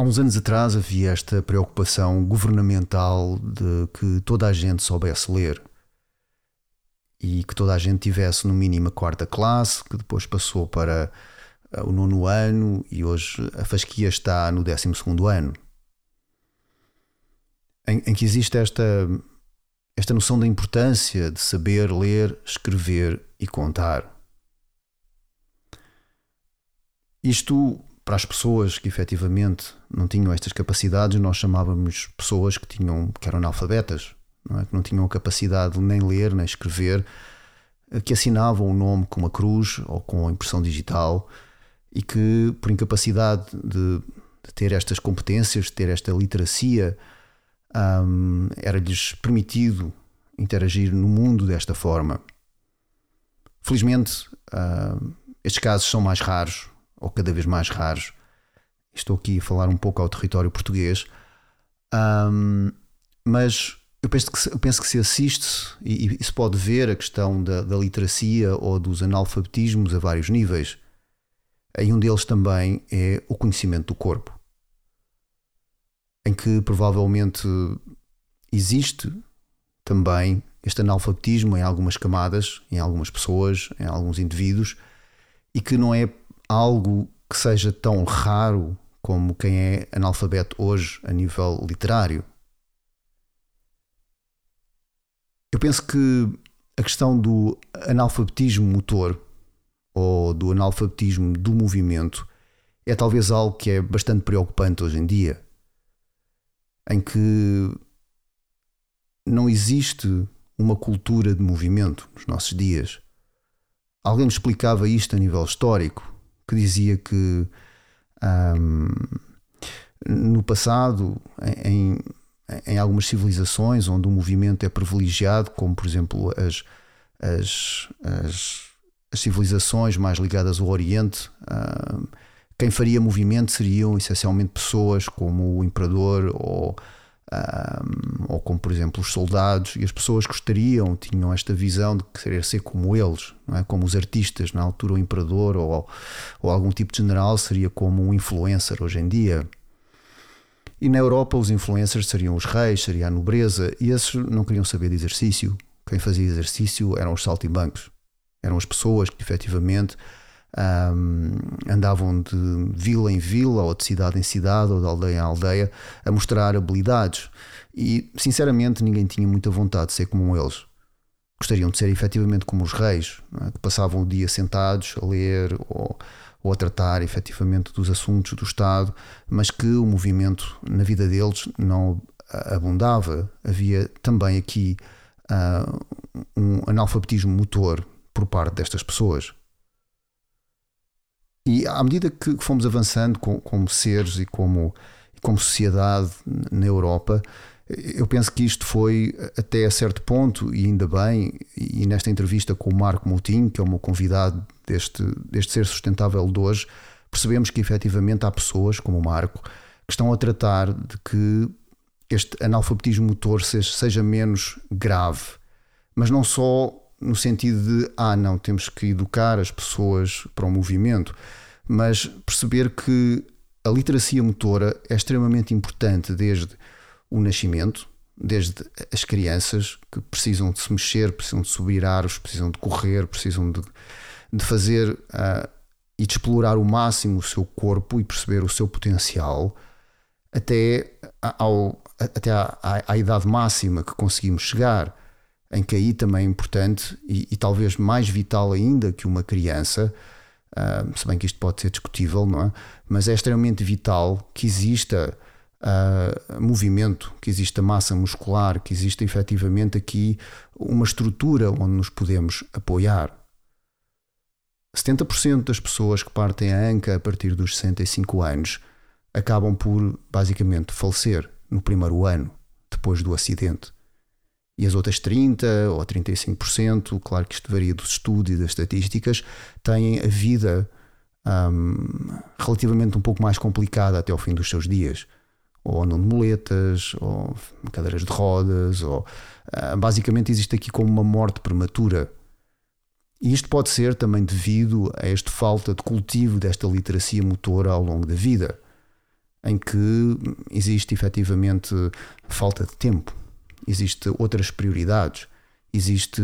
Há uns anos atrás havia esta preocupação governamental de que toda a gente soubesse ler e que toda a gente tivesse no mínimo a quarta classe, que depois passou para eh, o nono ano e hoje a fasquia está no décimo segundo ano. Em, em que existe esta, esta noção da importância de saber ler, escrever e contar. Isto para as pessoas que efetivamente não tinham estas capacidades, nós chamávamos pessoas que, tinham, que eram analfabetas, não é? que não tinham a capacidade de nem ler nem escrever, eh, que assinavam o nome com uma cruz ou com a impressão digital e que, por incapacidade de, de ter estas competências, de ter esta literacia, um, era-lhes permitido interagir no mundo desta forma. Felizmente, estes casos são mais raros, ou cada vez mais raros. Estou aqui a falar um pouco ao território português, um, mas eu penso, que, eu penso que se assiste e, e se pode ver a questão da, da literacia ou dos analfabetismos a vários níveis. E um deles também é o conhecimento do corpo, em que provavelmente existe também este analfabetismo em algumas camadas, em algumas pessoas, em alguns indivíduos, e que não é algo que seja tão raro como quem é analfabeto hoje a nível literário. Eu penso que a questão do analfabetismo motor ou do analfabetismo do movimento é talvez algo que é bastante preocupante hoje em dia, em que não existe uma cultura de movimento nos nossos dias. Alguém me explicava isto a nível histórico que dizia que um, no passado, em, em algumas civilizações onde o movimento é privilegiado, como por exemplo as, as, as, as civilizações mais ligadas ao Oriente, um, quem faria movimento seriam essencialmente pessoas como o imperador ou um, ou como por exemplo os soldados, e as pessoas gostariam, tinham esta visão de querer ser como eles, é? como os artistas, na altura o imperador ou, ou algum tipo de general seria como um influencer hoje em dia. E na Europa os influencers seriam os reis, seria a nobreza, e esses não queriam saber de exercício. Quem fazia exercício eram os saltimbancos, eram as pessoas que efetivamente um, andavam de vila em vila, ou de cidade em cidade, ou de aldeia em aldeia, a mostrar habilidades. E, sinceramente, ninguém tinha muita vontade de ser como eles. Gostariam de ser efetivamente como os reis, é? que passavam o dia sentados a ler ou, ou a tratar efetivamente dos assuntos do Estado, mas que o movimento na vida deles não abundava. Havia também aqui uh, um analfabetismo motor por parte destas pessoas. E à medida que fomos avançando com, como seres e como, como sociedade na Europa, eu penso que isto foi até a certo ponto, e ainda bem, e nesta entrevista com o Marco Moutinho, que é o meu convidado deste, deste Ser Sustentável de hoje, percebemos que efetivamente há pessoas, como o Marco, que estão a tratar de que este analfabetismo motor seja, seja menos grave, mas não só no sentido de, ah, não, temos que educar as pessoas para o movimento, mas perceber que a literacia motora é extremamente importante desde o nascimento, desde as crianças que precisam de se mexer, precisam de subir árvores, precisam de correr, precisam de, de fazer uh, e de explorar o máximo o seu corpo e perceber o seu potencial até, ao, até à, à, à idade máxima que conseguimos chegar em que aí também é importante e, e talvez mais vital ainda que uma criança, uh, se bem que isto pode ser discutível, não é? Mas é extremamente vital que exista uh, movimento, que exista massa muscular, que exista efetivamente aqui uma estrutura onde nos podemos apoiar. 70% das pessoas que partem a anca a partir dos 65 anos acabam por basicamente falecer no primeiro ano, depois do acidente. E as outras 30% ou 35%, claro que isto varia dos estudos e das estatísticas, têm a vida um, relativamente um pouco mais complicada até ao fim dos seus dias. Ou andam de muletas, ou cadeiras de rodas, ou uh, basicamente existe aqui como uma morte prematura. E isto pode ser também devido a esta falta de cultivo desta literacia motora ao longo da vida, em que existe efetivamente falta de tempo, existe outras prioridades, existe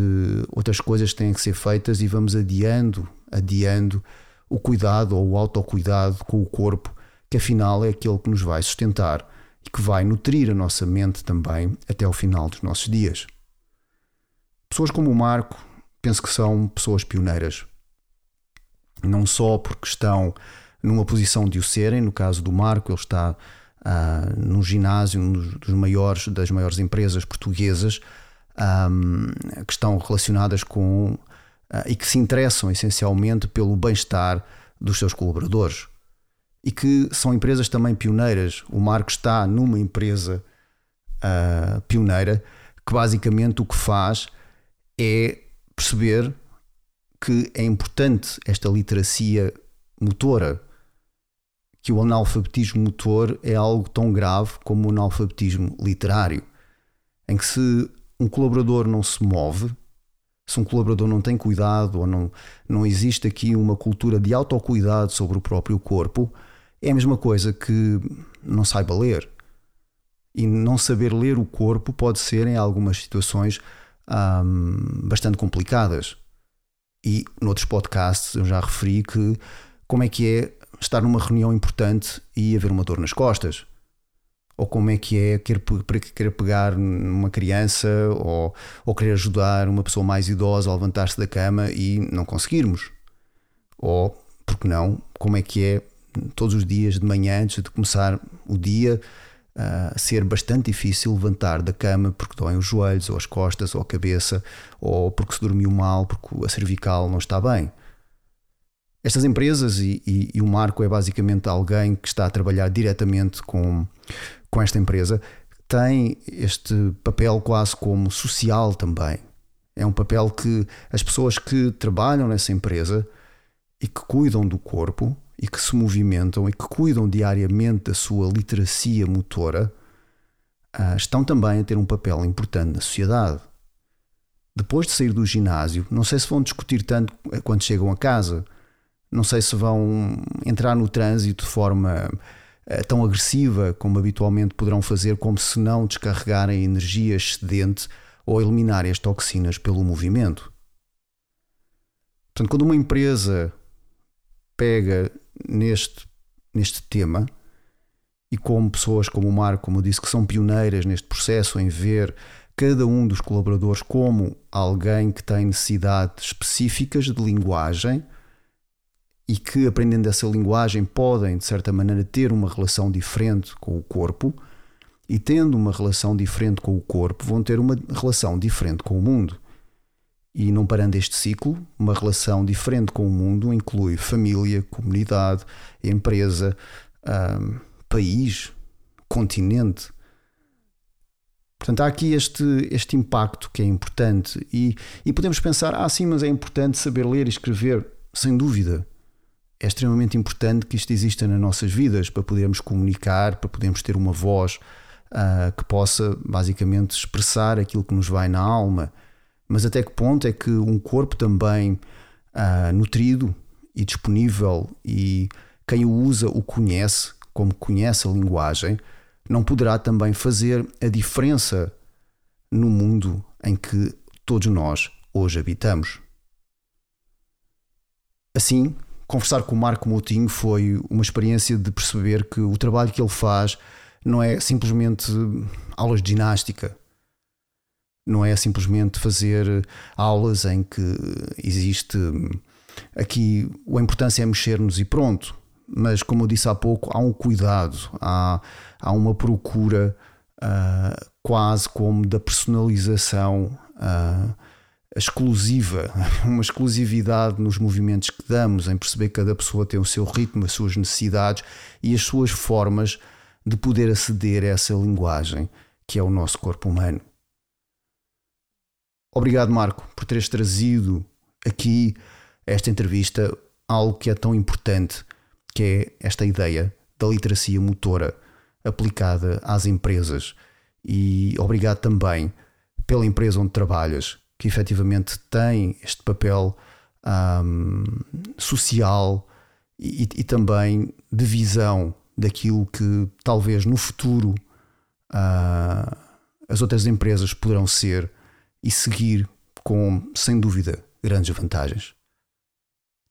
outras coisas que têm que ser feitas e vamos adiando, adiando o cuidado ou o autocuidado com o corpo, que afinal é aquele que nos vai sustentar e que vai nutrir a nossa mente também até ao final dos nossos dias. Pessoas como o Marco, penso que são pessoas pioneiras. Não só porque estão numa posição de o serem, no caso do Marco, ele está uh, num ginásio um dos maiores, das maiores empresas portuguesas um, que estão relacionadas com uh, e que se interessam essencialmente pelo bem-estar dos seus colaboradores e que são empresas também pioneiras. O Marco está numa empresa uh, pioneira que basicamente o que faz é perceber que é importante esta literacia motora, que o analfabetismo motor é algo tão grave como o analfabetismo literário, em que se um colaborador não se move, se um colaborador não tem cuidado ou não, não existe aqui uma cultura de autocuidado sobre o próprio corpo, é a mesma coisa que não saiba ler. E não saber ler o corpo pode ser, em algumas situações, hum, bastante complicadas. E noutros podcasts eu já referi que como é que é estar numa reunião importante e haver uma dor nas costas ou como é que é querer, querer pegar numa criança ou, ou querer ajudar uma pessoa mais idosa a levantar-se da cama e não conseguirmos. Ou, porque não, como é que é todos os dias de manhã, antes de começar o dia, uh, ser bastante difícil levantar da cama porque doem os joelhos, ou as costas, ou a cabeça, ou porque se dormiu mal, porque a cervical não está bem. Estas empresas, e, e, e o Marco é basicamente alguém que está a trabalhar diretamente com com esta empresa tem este papel quase como social também. É um papel que as pessoas que trabalham nessa empresa e que cuidam do corpo e que se movimentam e que cuidam diariamente da sua literacia motora ah, estão também a ter um papel importante na sociedade. Depois de sair do ginásio, não sei se vão discutir tanto quando chegam a casa, não sei se vão entrar no trânsito de forma eh, tão agressiva como habitualmente poderão fazer, como se não descarregarem energia excedente ou eliminarem as toxinas pelo movimento. Portanto, quando uma empresa pega neste, neste tema, e como pessoas como o Marco, como eu disse, que são pioneiras neste processo em ver cada um dos colaboradores como alguém que tem necessidades específicas de linguagem e que, aprendendo essa linguagem, podem, de certa maneira, ter uma relação diferente com o corpo, e tendo uma relação diferente com o corpo, vão ter uma relação diferente com o mundo. E não parando este ciclo, uma relação diferente com o mundo inclui família, comunidade, empresa, um, país, continente. Portanto, há aqui este, este impacto que é importante. E, e podemos pensar, ah, sim, mas é importante saber ler e escrever. Sem dúvida é extremamente importante que isto exista nas nossas vidas para podermos comunicar, para podermos ter uma voz uh, que possa basicamente expressar aquilo que nos vai na alma. Mas até que ponto é que um corpo também uh, nutrido e disponível e quem o usa o conhece, como conhece a linguagem, não poderá também fazer a diferença no mundo em que todos nós hoje habitamos? Assim, conversar com o Marco Moutinho foi uma experiência de perceber que o trabalho que ele faz não é simplesmente aulas de ginástica, não é simplesmente fazer aulas em que existe aqui a importância é mexer-nos e pronto. Mas, como eu disse há pouco, há um cuidado, há, há uma procura uh, quase como da personalização. Uh, exclusiva, uma exclusividade nos movimentos que damos, em perceber que cada pessoa tem o seu ritmo, as suas necessidades e as suas formas de poder aceder a essa linguagem que é o nosso corpo humano. Obrigado, Marco, por teres trazido aqui esta entrevista algo que é tão importante, que é esta ideia da literacia motora aplicada às empresas. E obrigado também pela empresa onde trabalhas, que efetivamente tem este papel um, social e, e, também de visão daquilo que talvez no futuro uh, as outras empresas poderão ser e seguir com, sem dúvida, grandes vantagens.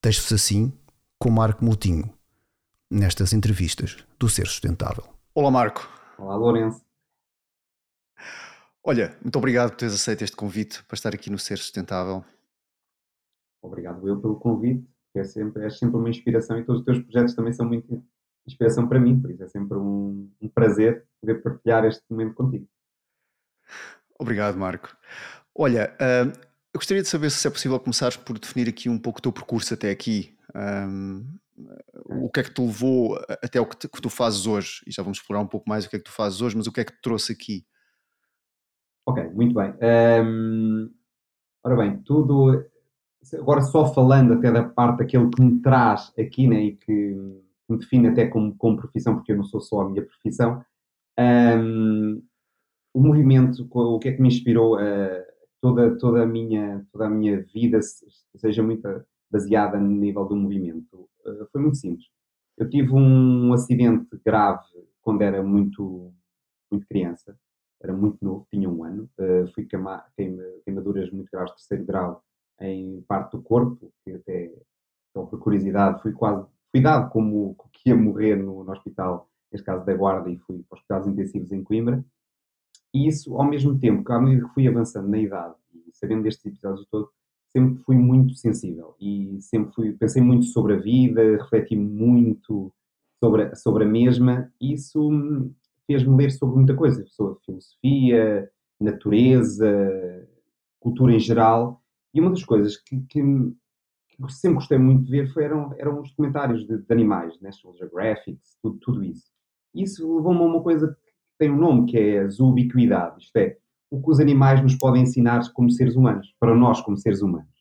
Deixo-vos assim com Marco Moutinho nestas entrevistas do Ser Sustentável. Olá, Marco. Olá, Lourenço. Olha, muito obrigado por teres aceito este convite para estar aqui no Ser Sustentável. Obrigado eu pelo convite, é sempre, é sempre uma inspiração e todos os teus projetos também são muito inspiração para mim, por isso é sempre um, um prazer poder partilhar este momento contigo. Obrigado, Marco. Olha, uh, eu gostaria de saber se é possível começares por definir aqui um pouco o teu percurso até aqui. Um, o que é que te levou até o que, te, que, tu fazes hoje? E já vamos explorar um pouco mais o que é que tu fazes hoje, mas o que é que te trouxe aqui? Ok, muito bem. Um, ora bem, tudo. Agora, só falando até da parte daquele que me traz aqui né, e que me define até como, como profissão, porque eu não sou só a minha profissão. Um, o movimento, o que é que me inspirou uh, toda, toda, a minha, toda a minha vida, seja muito baseada no nível do movimento? Uh, foi muito simples. Eu tive um acidente grave quando era muito, muito criança era muito novo, tinha um ano, uh, fui queima, queima, queimaduras muito graves terceiro grau em parte do corpo, que até, então, por curiosidade, fui quase, fui dado como que ia morrer no, no hospital, neste caso da Guarda, e fui para os hospitais intensivos em Coimbra. E isso, ao mesmo tempo, que à medida que fui avançando na idade, e sabendo destes episódios todos, sempre fui muito sensível e sempre fui, pensei muito sobre a vida, refleti muito sobre, sobre a mesma, isso fez-me ler sobre muita coisa, sobre filosofia, natureza, cultura em geral. E uma das coisas que, que, que sempre gostei muito de ver foi, eram, eram os documentários de, de animais, National Geographic, tudo, tudo isso. Isso levou-me a uma coisa que tem um nome, que é a zoobiquidade, isto é, o que os animais nos podem ensinar como seres humanos, para nós como seres humanos.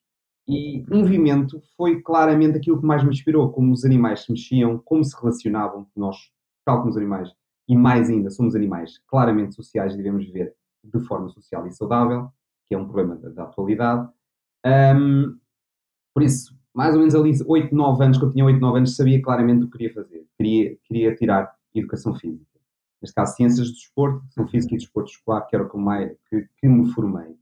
E o movimento foi claramente aquilo que mais me inspirou, como os animais se mexiam, como se relacionavam, nós, tal como os animais, e mais ainda, somos animais claramente sociais e devemos viver de forma social e saudável, que é um problema da, da atualidade. Um, por isso, mais ou menos ali 8, 9 anos, que eu tinha 8, 9 anos, sabia claramente o que queria fazer. Queria, queria tirar educação física. Neste caso, ciências do desporto, educação física e desporto escolar, que era o que, mais, que, que me formei.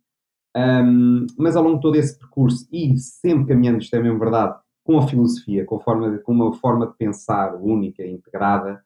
Um, mas ao longo de todo esse percurso, e sempre caminhando, isto é mesmo verdade, com a filosofia, com, a forma de, com uma forma de pensar única, integrada,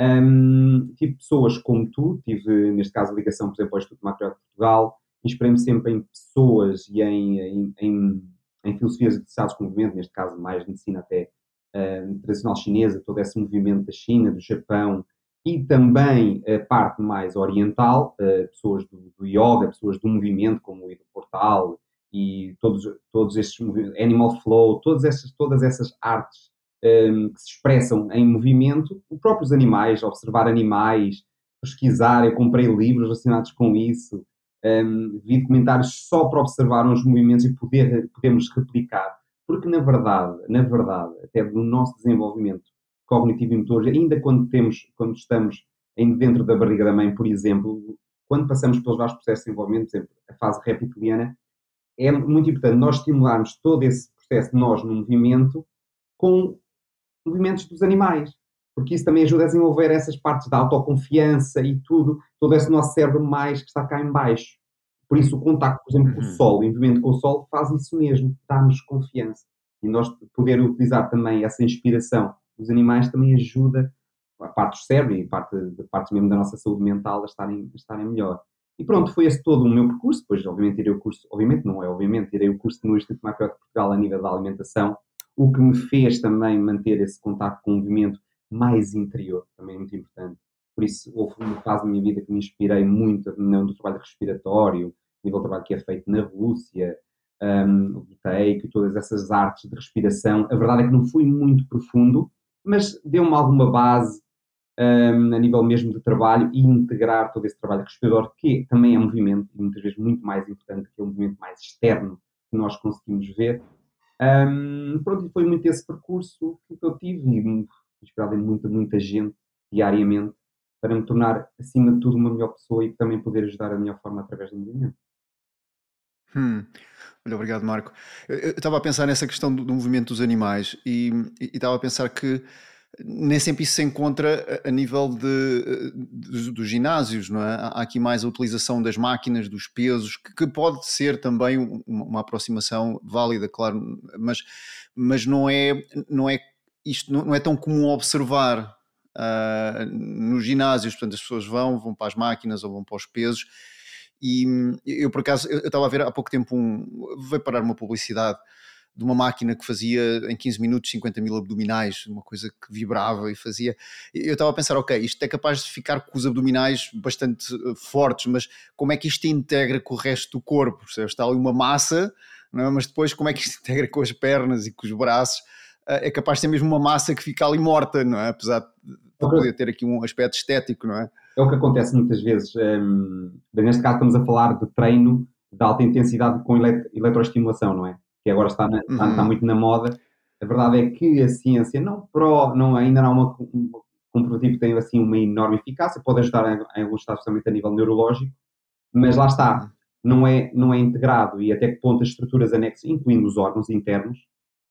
um, tive pessoas como tu, tive neste caso ligação, por exemplo, ao Instituto Macro de Portugal, inspirei-me sempre em pessoas e em, em, em, em filosofias associadas com o movimento, neste caso mais medicina até uh, tradicional chinesa, todo esse movimento da China, do Japão e também a parte mais oriental, uh, pessoas do, do, yoga, pessoas do movimento como o Ido Portal e todos, todos estes movimentos, Animal Flow, todas essas, todas essas artes um, que se expressam em movimento, os próprios animais, observar animais, pesquisar. Eu comprei livros relacionados com isso, um, vi documentários só para observar os movimentos e poder, podemos replicar. Porque, na verdade, na verdade, até do nosso desenvolvimento cognitivo e motor, ainda quando, temos, quando estamos dentro da barriga da mãe, por exemplo, quando passamos pelos vários processos de desenvolvimento, por exemplo, a fase reptiliana, é muito importante nós estimularmos todo esse processo de nós no movimento com movimentos dos animais, porque isso também ajuda a desenvolver essas partes da autoconfiança e tudo, todo esse nosso cérebro mais que está cá em baixo. Por isso o contacto, por exemplo, com o uhum. sol, o movimento com o sol faz isso mesmo, dá-nos confiança. E nós poder utilizar também essa inspiração dos animais também ajuda a parte do cérebro e a parte, a parte mesmo da nossa saúde mental a estarem, a estarem melhor. E pronto, foi esse todo o meu percurso. Depois, obviamente, irei o curso, obviamente não é, obviamente, irei o curso no Instituto Macrobiota de Portugal a nível da alimentação, o que me fez também manter esse contato com o movimento mais interior, também é muito importante. Por isso, houve uma fase da minha vida que me inspirei muito no trabalho respiratório, nível de trabalho que é feito na Rússia, um, o take, todas essas artes de respiração. A verdade é que não fui muito profundo, mas deu-me alguma base um, a nível mesmo de trabalho e integrar todo esse trabalho respirador, que também é movimento e muitas vezes muito mais importante que é um movimento mais externo que nós conseguimos ver. Um, pronto, foi muito esse percurso que eu tive e inspirado em muita, muita gente diariamente para me tornar, acima de tudo, uma melhor pessoa e também poder ajudar da melhor forma através do movimento. Hum. Olha, obrigado, Marco. Eu estava a pensar nessa questão do, do movimento dos animais e estava a pensar que nem sempre isso se encontra a, nível de, de, dos ginásios, não é? Há aqui mais a utilização das máquinas, dos pesos, que, que pode ser também uma, uma, aproximação válida, claro, mas, mas não é, não é isto não, é tão comum observar uh, nos ginásios, portanto as pessoas vão, vão para as máquinas ou vão para os pesos e eu por acaso eu estava a ver há pouco tempo um veio parar uma publicidade de uma máquina que fazia em 15 minutos 50 mil abdominais, uma coisa que vibrava e fazia. Eu estava a pensar, ok, isto é capaz de ficar com os abdominais bastante eh, fortes, mas como é que isto integra com o resto do corpo? Está ali uma massa, é? mas depois como é que isto integra com as pernas e com os braços? Eh, é capaz de ser mesmo uma massa que fica ali morta, não é? Apesar de poder ter aqui um aspecto estético, não é? É o que acontece muitas vezes. Um, neste caso estamos a falar de treino de alta intensidade com eletroestimulação, não é? Que agora está, na, uhum. está, muito na moda. A verdade é que a ciência não, pro, não ainda não há uma, um comprovativo que tem assim uma enorme eficácia, pode ajudar em, alguns estados, especialmente a nível neurológico, mas lá está, uhum. não é, não é integrado e até que ponto as estruturas anexas, incluindo os órgãos internos,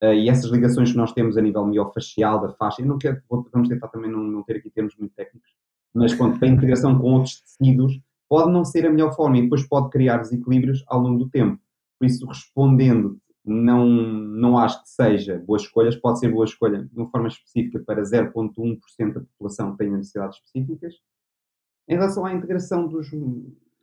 uh, e essas ligações que nós temos a nível miofacial da faixa, eu não quero, vamos tentar também não, não ter aqui termos muito técnicos, mas para a integração com outros tecidos, pode não ser a melhor forma e depois pode criar desequilíbrios ao longo do tempo. Por isso, respondendo não, não acho que seja boas escolhas, pode ser boa escolha de uma forma específica para 0,1% da população que tenha necessidades específicas. Em relação à integração dos,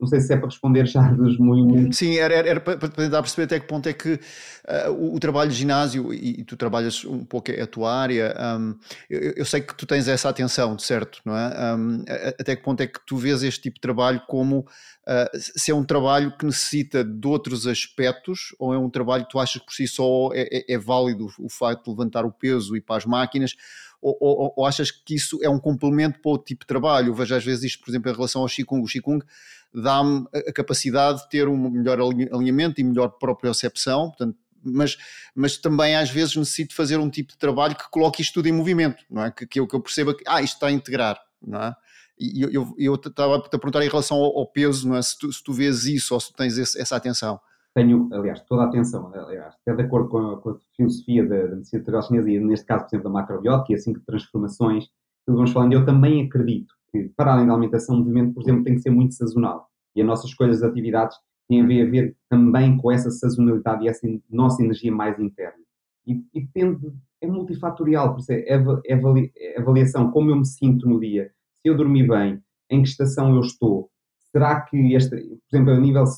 não sei se é para responder já dos movimentos. Sim, era, era, era para, tentar perceber até que ponto é que uh, o, o, trabalho de ginásio, e, e, tu trabalhas um pouco a tua área, um, eu, eu, sei que tu tens essa atenção, certo? Não é? Um, até que ponto é que tu vês este tipo de trabalho como uh, se é um trabalho que necessita de outros aspectos ou é um trabalho que tu achas que por si só é, é, é válido o facto de levantar o peso e para as máquinas? Ou, ou, ou, achas que isso é um complemento para o tipo de trabalho? Vejo às vezes isto, por exemplo, em relação ao Qigong. O Qigong dá-me a capacidade de ter um melhor alinhamento e melhor propriocepção, portanto, mas, mas também às vezes necessito fazer um tipo de trabalho que coloque isto tudo em movimento, não é? Que, que, eu, que eu perceba que, ah, isto está a integrar, não é? E eu estava a te perguntar em relação ao, ao peso, não é? Se tu, se tu vês isso ou se tens esse, essa atenção. Tenho, aliás, toda a atenção, aliás, até de acordo com a, com a filosofia da, da medicina integral chinesa e neste caso, por exemplo, da macrobiótica e assim que transformações, que vamos falando, eu também acredito que, para além da alimentação, o movimento, por exemplo, tem que ser muito sazonal. E as nossas escolhas de atividades têm a ver, a ver também com essa sazonalidade e essa nossa energia mais interna. E, e depende, é multifatorial, por isso é, é, é, é avaliação, como eu me sinto no dia, se eu dormi bem, em que estação eu estou, será que, esta, por exemplo, a nível de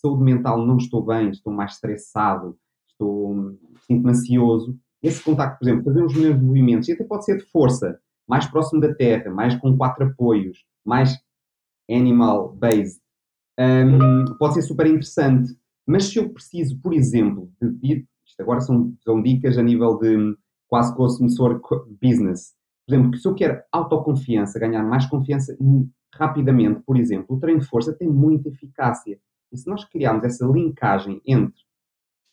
saúde mental não estou bem, estou mais estressado, estou, sinto-me ansioso, esse contacto, por exemplo, fazer os meus movimentos, e até pode ser de força, mais próximo da terra, mais com quatro apoios, mais animal-based, um, pode ser super interessante. Mas se eu preciso, por exemplo, de, isto agora são, são dicas a nível de quase consumidor business. Por exemplo, se eu quero autoconfiança, ganhar mais confiança rapidamente, por exemplo, o treino de força tem muita eficácia. E se nós criarmos essa linkagem entre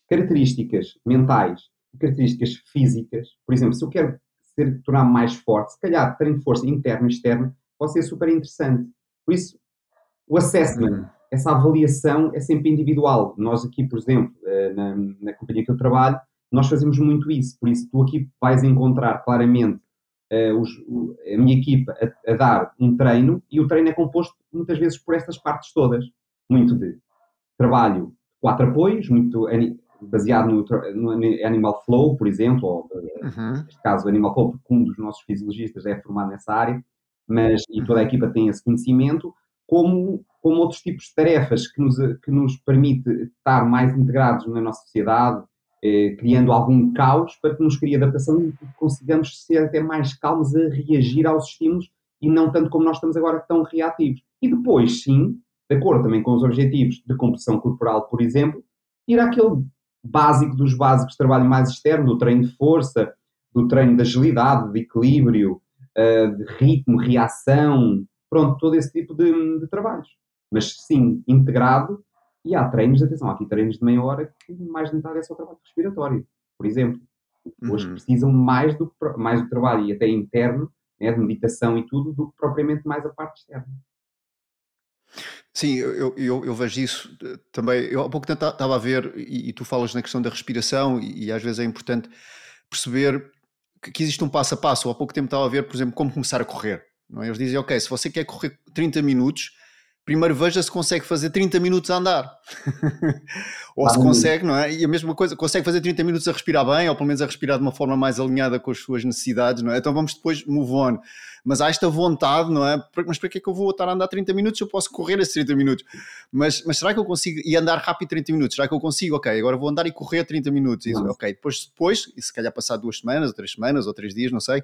características mentais e características físicas, por exemplo, se eu quero ser, tornar mais forte, se calhar de força interno e externo pode ser super interessante. Por isso, o assessment, essa avaliação é sempre individual. Nós aqui, por exemplo, eh, na, na companhia que eu trabalho, nós fazemos muito isso. Por isso, tu aqui vais encontrar claramente uh, os, a minha equipa a, a, dar um treino e o treino é composto muitas vezes por estas partes todas. Muito de trabalho, quatro apoios, muito baseado no, no Animal Flow, por exemplo, ou uhum. neste caso o Animal Flow, porque um dos nossos fisiologistas é formado nessa área, mas e toda a equipa tem esse conhecimento, como, como outros tipos de tarefas que nos, que nos permite estar mais integrados na nossa sociedade, eh, criando algum caos para que nos crie adaptação e consigamos ser até mais calmos a reagir aos estímulos e não tanto como nós estamos agora tão reativos. E depois, sim, de acordo também com os objetivos de composição corporal, por exemplo, ir àquele básico dos básicos trabalho mais externo, do treino de força, do treino de agilidade, de equilíbrio, uh, de ritmo, reação, pronto, todo esse tipo de, de, trabalhos. Mas sim, integrado, e há treinos, atenção, há aqui treinos de meia hora que mais de metade é só trabalho respiratório, por exemplo. Hoje uhum. precisam mais do, mais do trabalho, e até interno, né, de meditação e tudo, do que propriamente mais a parte externa. Sim, eu, eu, eu, vejo isso eh, também. Eu há pouco estava a ver, e, e, tu falas na questão da respiração, e, e às vezes é importante perceber que, que, existe um passo a passo. Há pouco tempo estava a ver, por exemplo, como começar a correr. Não é? Eles dizem, ok, se você quer correr 30 minutos, primeiro veja se consegue fazer 30 minutos a andar. ou ah, se consegue, não é? E a mesma coisa, consegue fazer 30 minutos a respirar bem, ou pelo menos a respirar de uma forma mais alinhada com as suas necessidades, não é? Então vamos depois move on. Mas há esta vontade, não é? Mas para que é que eu vou estar a andar 30 minutos? Eu posso correr esses 30 minutos. Mas, mas será que eu consigo? E andar rápido 30 minutos? Será que eu consigo? Ok, agora vou andar e correr 30 minutos. E, ok, depois, depois, e se calhar passar duas semanas, ou três semanas, ou três dias, não sei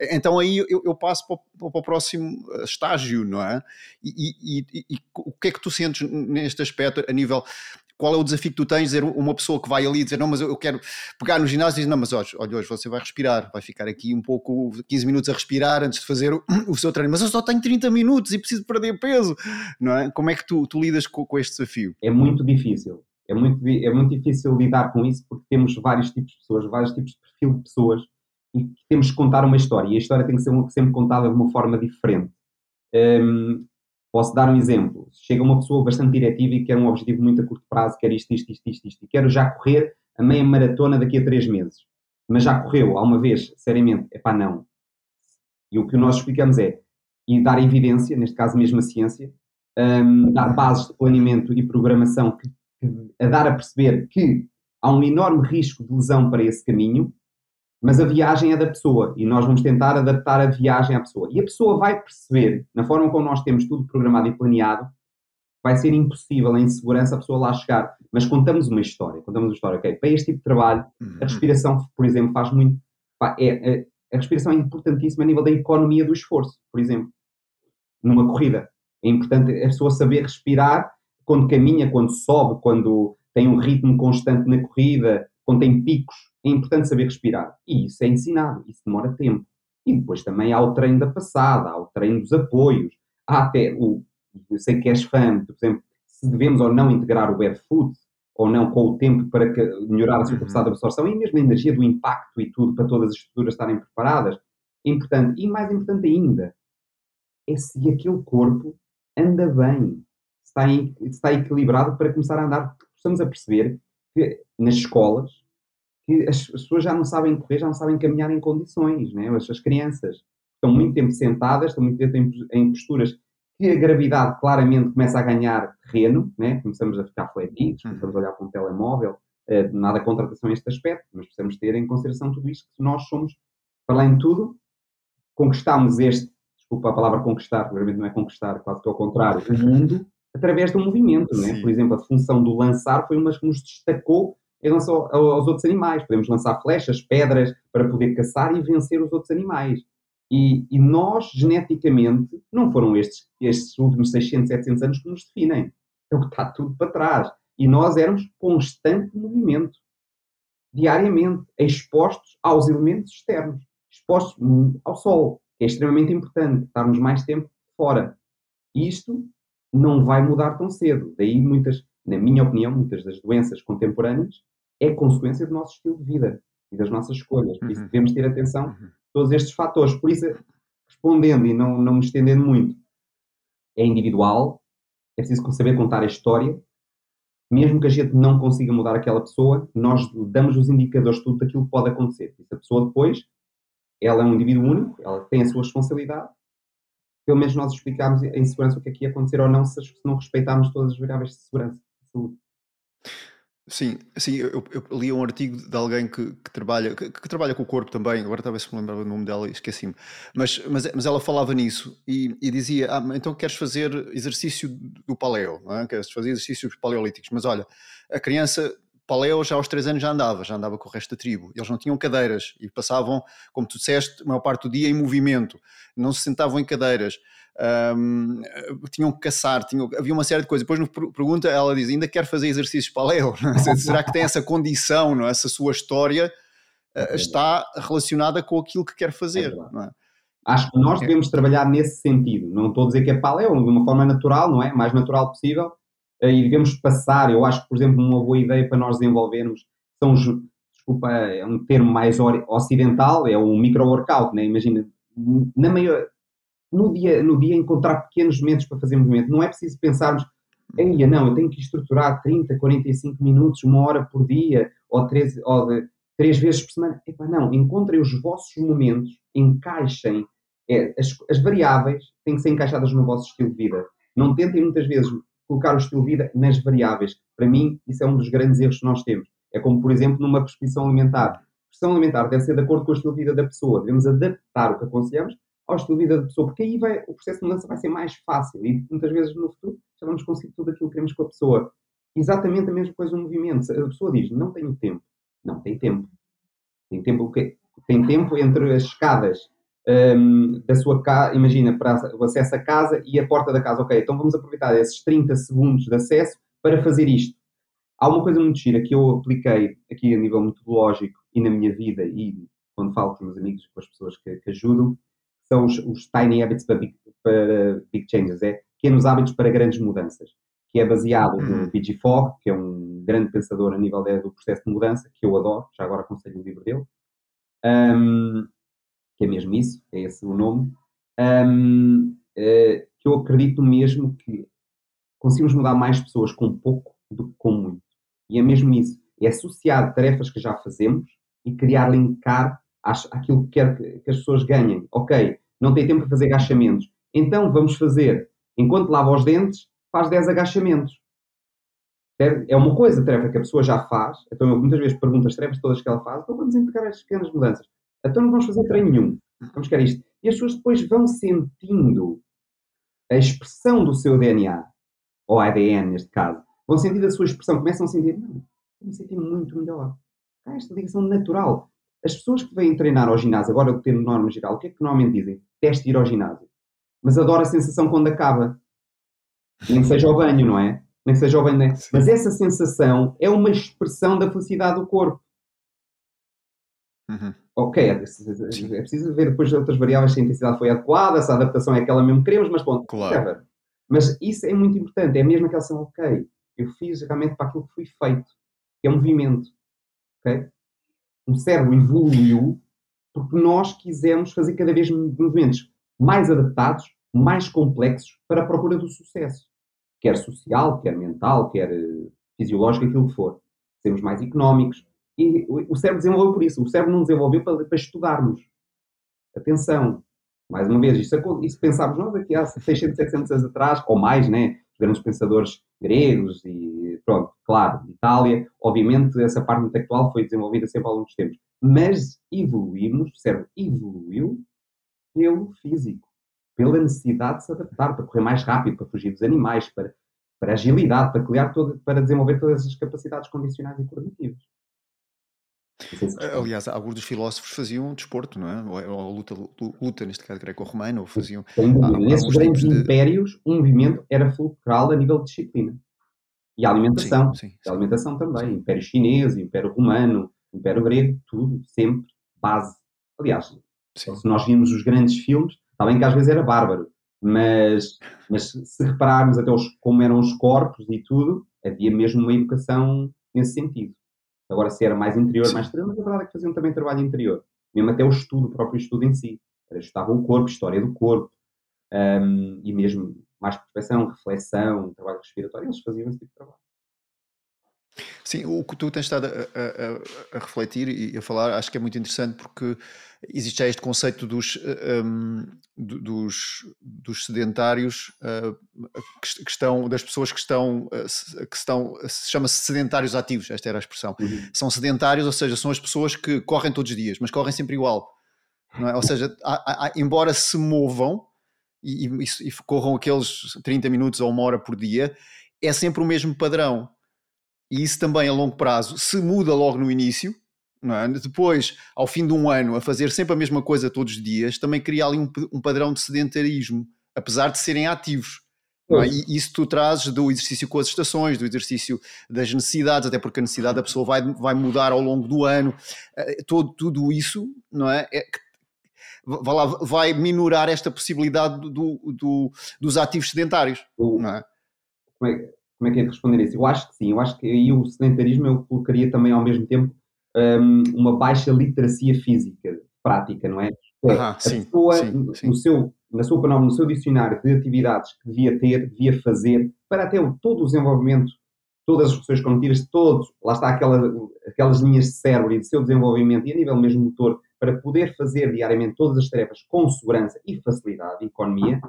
então aí eu, eu passo para o, para o, próximo eh, estágio, não é? E, e, e, e, o que é que tu sentes neste aspecto a nível. Qual é o desafio que tu tens? Dizer uma pessoa que vai ali dizer, não, mas eu quero pegar no ginásio e dizer, não, mas olha, olha, hoje você vai respirar, vai ficar aqui um pouco, 15 minutos a respirar antes de fazer o, o seu treino, mas eu só tenho 30 minutos e preciso perder peso, não é? Como é que tu, tu lidas com, com este desafio? É muito difícil. É muito, é muito difícil lidar com isso porque temos vários tipos de pessoas, vários tipos de perfil de pessoas e temos que contar uma história, e a história tem que ser sempre contada de uma forma diferente. Um, posso dar um exemplo. Chega uma pessoa bastante diretiva e quer um objetivo muito a curto prazo, quer isto, isto, isto, isto, isto, e quero já correr a meia maratona daqui a três meses. Mas já correu alguma vez, seriamente? É pá, não. E o que nós explicamos é, e dar evidência, neste caso mesmo a ciência, um, dar bases de planeamento e programação que, que, a dar a perceber que há um enorme risco de lesão para esse caminho, mas a viagem é da pessoa e nós vamos tentar adaptar a viagem à pessoa. E a pessoa vai perceber, na forma como nós temos tudo programado e planeado, vai ser impossível, em segurança, a pessoa lá chegar. Mas contamos uma história, contamos uma história, ok? Para este tipo de trabalho, a uhum. respiração, por exemplo, faz muito. É, é, a respiração é importantíssima a nível da economia do esforço, por exemplo, numa corrida. É importante a pessoa saber respirar quando caminha, quando sobe, quando tem um ritmo constante na corrida, quando tem picos é importante saber respirar. E isso é ensinado, isso demora tempo. E depois também há o treino da passada, há o treino dos apoios, há até o. Eu sei que és fã, por exemplo, se devemos ou não integrar o barefoot ou não com o tempo para melhorar a sua capacidade de absorção e mesmo a energia do impacto e tudo para todas as estruturas estarem preparadas. É importante. E mais importante ainda é se aquele corpo anda bem, está, em, está equilibrado para começar a andar. Estamos a perceber que nas escolas que as pessoas já não sabem correr, já não sabem caminhar em condições, né? as, as crianças estão muito tempo sentadas, estão muito tempo em, em, posturas que a gravidade claramente começa a ganhar terreno, né? começamos a ficar fletidos, uhum. começamos a olhar para um telemóvel, uh, nada contra a este aspecto, mas precisamos ter em consideração tudo isto, que nós somos, para além de tudo, conquistamos este, desculpa a palavra conquistar, realmente não é conquistar, quase que ao contrário, o mundo, através do movimento, né? por exemplo, a função do lançar foi uma que nos destacou em relação aos outros animais. Podemos lançar flechas, pedras para poder caçar e vencer os outros animais. E, e nós, geneticamente, não foram estes, estes últimos 600, 700 anos que nos definem. Então está tudo para trás. E nós éramos constante movimento, diariamente, expostos aos elementos externos, expostos ao sol, que é extremamente importante, estarmos mais tempo fora. Isto não vai mudar tão cedo. Daí muitas, na minha opinião, muitas das doenças contemporâneas é consequência do nosso estilo de vida e das nossas escolhas. Por isso uhum. devemos ter atenção a uhum. todos estes fatores. Por isso, respondendo e não, não me estendendo muito, é individual, é preciso saber contar a história. Mesmo que a gente não consiga mudar aquela pessoa, nós damos os indicadores de tudo daquilo que pode acontecer. E se a pessoa depois, ela é um indivíduo único, ela tem a sua responsabilidade, pelo menos nós explicamos em segurança o que é que ia acontecer ou não se, não respeitarmos todas as variáveis de segurança de saúde. Sim, sim eu, eu, li um artigo de alguém que, que trabalha que, que, trabalha com o corpo também, agora talvez me lembrava o nome dela e esqueci-me, mas, mas, mas ela falava nisso e, e dizia, ah, então queres fazer exercício do paleo, não é? queres fazer exercícios paleolíticos, mas olha, a criança paleo já aos 3 anos já andava, já andava com o resto da tribo, eles não tinham cadeiras e passavam, como tu disseste, a maior parte do dia em movimento, não se sentavam em cadeiras, um, tinham que caçar, tinham, havia uma série de coisas. Depois, no pergunta, ela diz: ainda quer fazer exercícios paleo? É? Será que tem essa condição, não é? essa sua história uh, está relacionada com aquilo que quer fazer? É, é? Acho que nós devemos trabalhar nesse sentido. Não estou a dizer que é paleo, de uma forma natural, não é? Mais natural possível. Eh, e devemos passar, eu acho que, por exemplo, uma boa ideia para nós desenvolvermos são os, desculpa, é um termo mais ocidental, é um micro-workout, né? Imagina, na maior, no dia, no dia encontrar pequenos momentos para fazer movimento. Não é preciso pensarmos, Eia, não, eu tenho que estruturar 30, 45 minutos, uma hora por dia, ou três, ou de, três vezes por semana. Não, encontrem os vossos momentos, encaixem. É, as, as variáveis têm que ser encaixadas no vosso estilo de vida. Não tentem muitas vezes colocar o estilo de vida nas variáveis. Para mim, isso é um dos grandes erros que nós temos. É como, por exemplo, numa prescrição alimentar. A prescrição alimentar deve ser de acordo com o estilo de vida da pessoa. Devemos adaptar o que aconselhamos ao estilo de vida da pessoa, porque aí vai, o processo de mudança vai ser mais fácil e muitas vezes no futuro já vamos conseguir tudo aquilo que queremos com a pessoa. Exatamente a mesma coisa no movimento. A pessoa diz, não tenho tempo. Não, tem tempo. Tem tempo o quê? Tem tempo entre as escadas um, da sua casa, imagina, para o acesso à casa e a porta da casa. Ok, então vamos aproveitar esses 30 segundos de acesso para fazer isto. Há uma coisa muito gira que eu apliquei aqui a nível metodológico e na minha vida e quando falo com os meus amigos, com as pessoas que, que ajudam, são os, os, tiny habits para big, para big changes, é pequenos hábitos para grandes mudanças, que é baseado no uhum. B.G. Fogg, que é um grande pensador a nível do processo de mudança, que eu adoro, já agora aconselho o livro dele, um, que é mesmo isso, é esse o nome, um, é, que eu acredito mesmo que conseguimos mudar mais pessoas com pouco do que com muito. E é mesmo isso, é associar tarefas que já fazemos e criar linkar aquilo que quer que as pessoas ganhem. Ok, não tem tempo para fazer agachamentos. Então vamos fazer, enquanto lava os dentes, faz 10 agachamentos. É uma coisa, a tarefa que a pessoa já faz. Então eu muitas vezes pergunto as tarefas todas que ela faz, então vamos integrar as pequenas mudanças. Então não vamos fazer treino nenhum. Vamos querer isto. E as pessoas depois vão sentindo a expressão do seu DNA, ou ADN neste caso, vão sentir a sua expressão, começam a sentir, não, estou me sentir muito melhor. Há esta ligação natural. As pessoas que vêm treinar ao ginásio, agora eu tenho norma geral, o que é que normalmente dizem? Teste de ir ao ginásio. Mas adoro a sensação quando acaba. Nem que seja ao banho, não é? Nem que seja ao banho. Né? Mas essa sensação é uma expressão da felicidade do corpo. Uhum. Ok, é preciso, é preciso ver depois outras variáveis se a intensidade foi adequada, se a adaptação é aquela mesmo que queremos, mas bom, claro. Mas isso é muito importante, é mesmo aquela ação, ok, eu fiz realmente para aquilo que foi feito, é um movimento. ok? O cérebro evoluiu porque nós quisemos fazer cada vez movimentos mais adaptados, mais complexos para a procura do sucesso. Quer social, quer mental, quer eh, fisiológico, aquilo que for. Sermos mais económicos. E o cérebro desenvolveu por isso. O cérebro não desenvolveu para, para estudarmos. Atenção. Mais uma vez, isso, isso pensámos nós aqui há 600, 700 anos atrás, ou mais, né? Os grandes pensadores gregos e, pronto, claro, Itália. Obviamente, essa parte intelectual foi desenvolvida sempre ao longo dos tempos. Mas evoluímos, o cérebro evoluiu pelo físico, pela necessidade de se adaptar, para correr mais rápido, para fugir dos animais, para, para agilidade, para, criar todo, para desenvolver todas as capacidades condicionais e coordenativas. Aliás, alguns dos filósofos faziam desporto, não é? Ou, ou luta, luta, neste caso greco-romana, ou faziam. Nesses grandes de... impérios, o movimento era fulcral a nível de disciplina. E a alimentação. Sim, sim, sim. A alimentação também. Sim. Império chinês, Império romano, Império grego, tudo, sempre, base. Aliás, se nós vimos os grandes filmes, está bem que às vezes era bárbaro, mas, mas se repararmos até os, como eram os corpos e tudo, havia mesmo uma educação nesse sentido. Agora, se era mais interior, mais exterior, mas a verdade é que faziam também trabalho interior. Mesmo até o estudo, o próprio estudo em si. Estudavam o corpo, história do corpo, um, e mesmo mais prospeção, reflexão, trabalho respiratório, eles faziam esse tipo de trabalho. Sim, o que tu tens estado a, a, a, refletir e a falar acho que é muito interessante porque existe já este conceito dos, um, dos, dos sedentários uh, que, estão, das pessoas que estão, uh, que estão chama-se sedentários ativos, esta era a expressão. Uhum. São sedentários, ou seja, são as pessoas que correm todos os dias, mas correm sempre igual. É? Ou seja, há, há, embora se movam e, e, e corram aqueles 30 minutos ou uma hora por dia, é sempre o mesmo padrão e isso também a longo prazo se muda logo no início, é? depois, ao fim de um ano, a fazer sempre a mesma coisa todos os dias, também cria ali um, um padrão de sedentarismo, apesar de serem ativos. É? E isso tu trazes do exercício com as estações, do exercício das necessidades, até porque a necessidade da pessoa vai, vai mudar ao longo do ano, eh, todo, tudo isso, não é? é vai, vai minorar esta possibilidade do, do, dos ativos sedentários. O, não é? Como, é, como é que é de responder isso? Eu acho que sim, eu acho que aí o sedentarismo eu colocaria também ao mesmo tempo um, uma baixa literacia física, prática, não é? é ah, a sim, pessoa, sim, sim. No, seu, na sua no seu dicionário de atividades que devia ter, devia fazer, para até o, todo o desenvolvimento, todas as funções cognitivas, todos, lá está aquela, aquelas linhas de cérebro e de seu desenvolvimento e a nível mesmo motor, para poder fazer diariamente todas as tarefas com segurança e facilidade economia,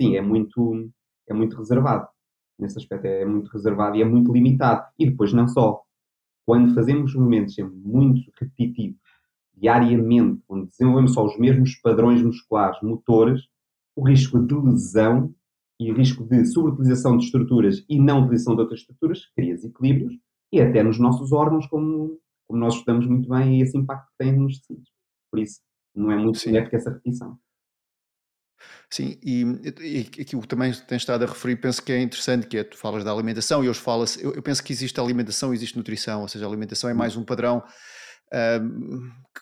sim, é muito, é muito reservado. Nesse aspecto é muito reservado e é muito limitado. E depois não só, quando fazemos movimentos muito repetitivos, diariamente, onde desenvolvemos só os mesmos padrões musculares, motores, o risco de lesão e o risco de sobreutilização de estruturas e não utilização de outras estruturas cria desequilíbrios e até nos nossos órgãos, como, como nós estudamos muito bem, e esse impacto que tem nos tecidos. Por isso, não é muito benéfica essa repetição. Sim, e, e aquilo que também tens estado a referir, penso que é interessante, que é, tu falas da alimentação e hoje fala-se, eu, eu, penso que existe alimentação, existe nutrição, ou seja, a alimentação é mais um padrão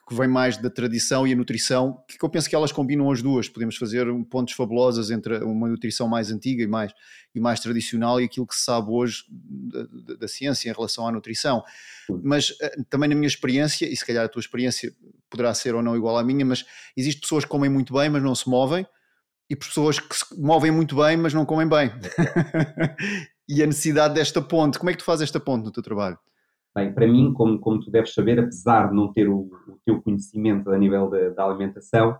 que vem mais da tradição e a nutrição, que eu penso que elas combinam as duas. Podemos fazer pontos fabulosos entre uma nutrição mais antiga e mais, e mais tradicional e aquilo que se sabe hoje da, da, ciência em relação à nutrição. Mas ah, também na minha experiência, e se calhar a tua experiência poderá ser ou não igual à minha, mas existem pessoas que comem muito bem, mas não se movem, e pessoas que se movem muito bem, mas não comem bem. e a necessidade desta ponte, como é que tu fazes esta ponte no teu trabalho? Bem, para mim, como, como tu deves saber, apesar de não ter o, o teu conhecimento a nível da alimentação,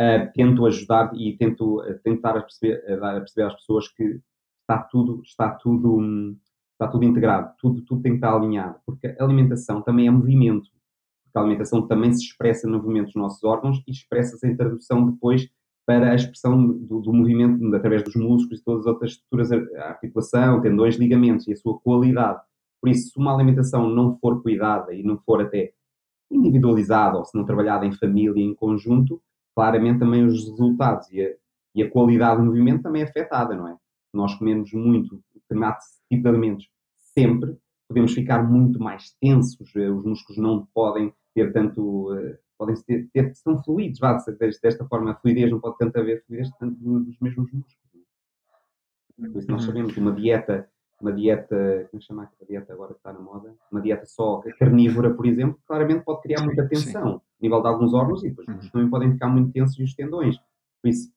uh, tento ajudar e tento uh, tentar a perceber, dar a perceber às pessoas que está tudo, está tudo, está tudo integrado, tudo, tudo tem que estar alinhado, porque a alimentação também é movimento, porque a alimentação também se expressa no movimento dos nossos órgãos e expressa-se em tradução depois para a expressão do, do, movimento através dos músculos e todas as outras estruturas, articulação, tendões, ligamentos e a sua qualidade. Por isso, se uma alimentação não for cuidada e não for até individualizada ou se não trabalhada em família, em conjunto, claramente também os resultados e a, e a qualidade do movimento também é afetada, não é? Nós comemos muito determinado tipo de alimentos sempre, podemos ficar muito mais tensos, eh, os músculos não podem ter tanto, eh, podem ter, ter são fluidos, vá, desta forma a fluidez não pode tanto haver fluidez tanto dos mesmos músculos. Por isso nós uhum. sabemos que uma dieta uma dieta, como é chama a dieta agora que está na moda? Uma dieta só carnívora, por exemplo, claramente pode criar muita tensão a nível de alguns órgãos e depois uhum. também podem ficar muito tensos e os tendões. Por isso,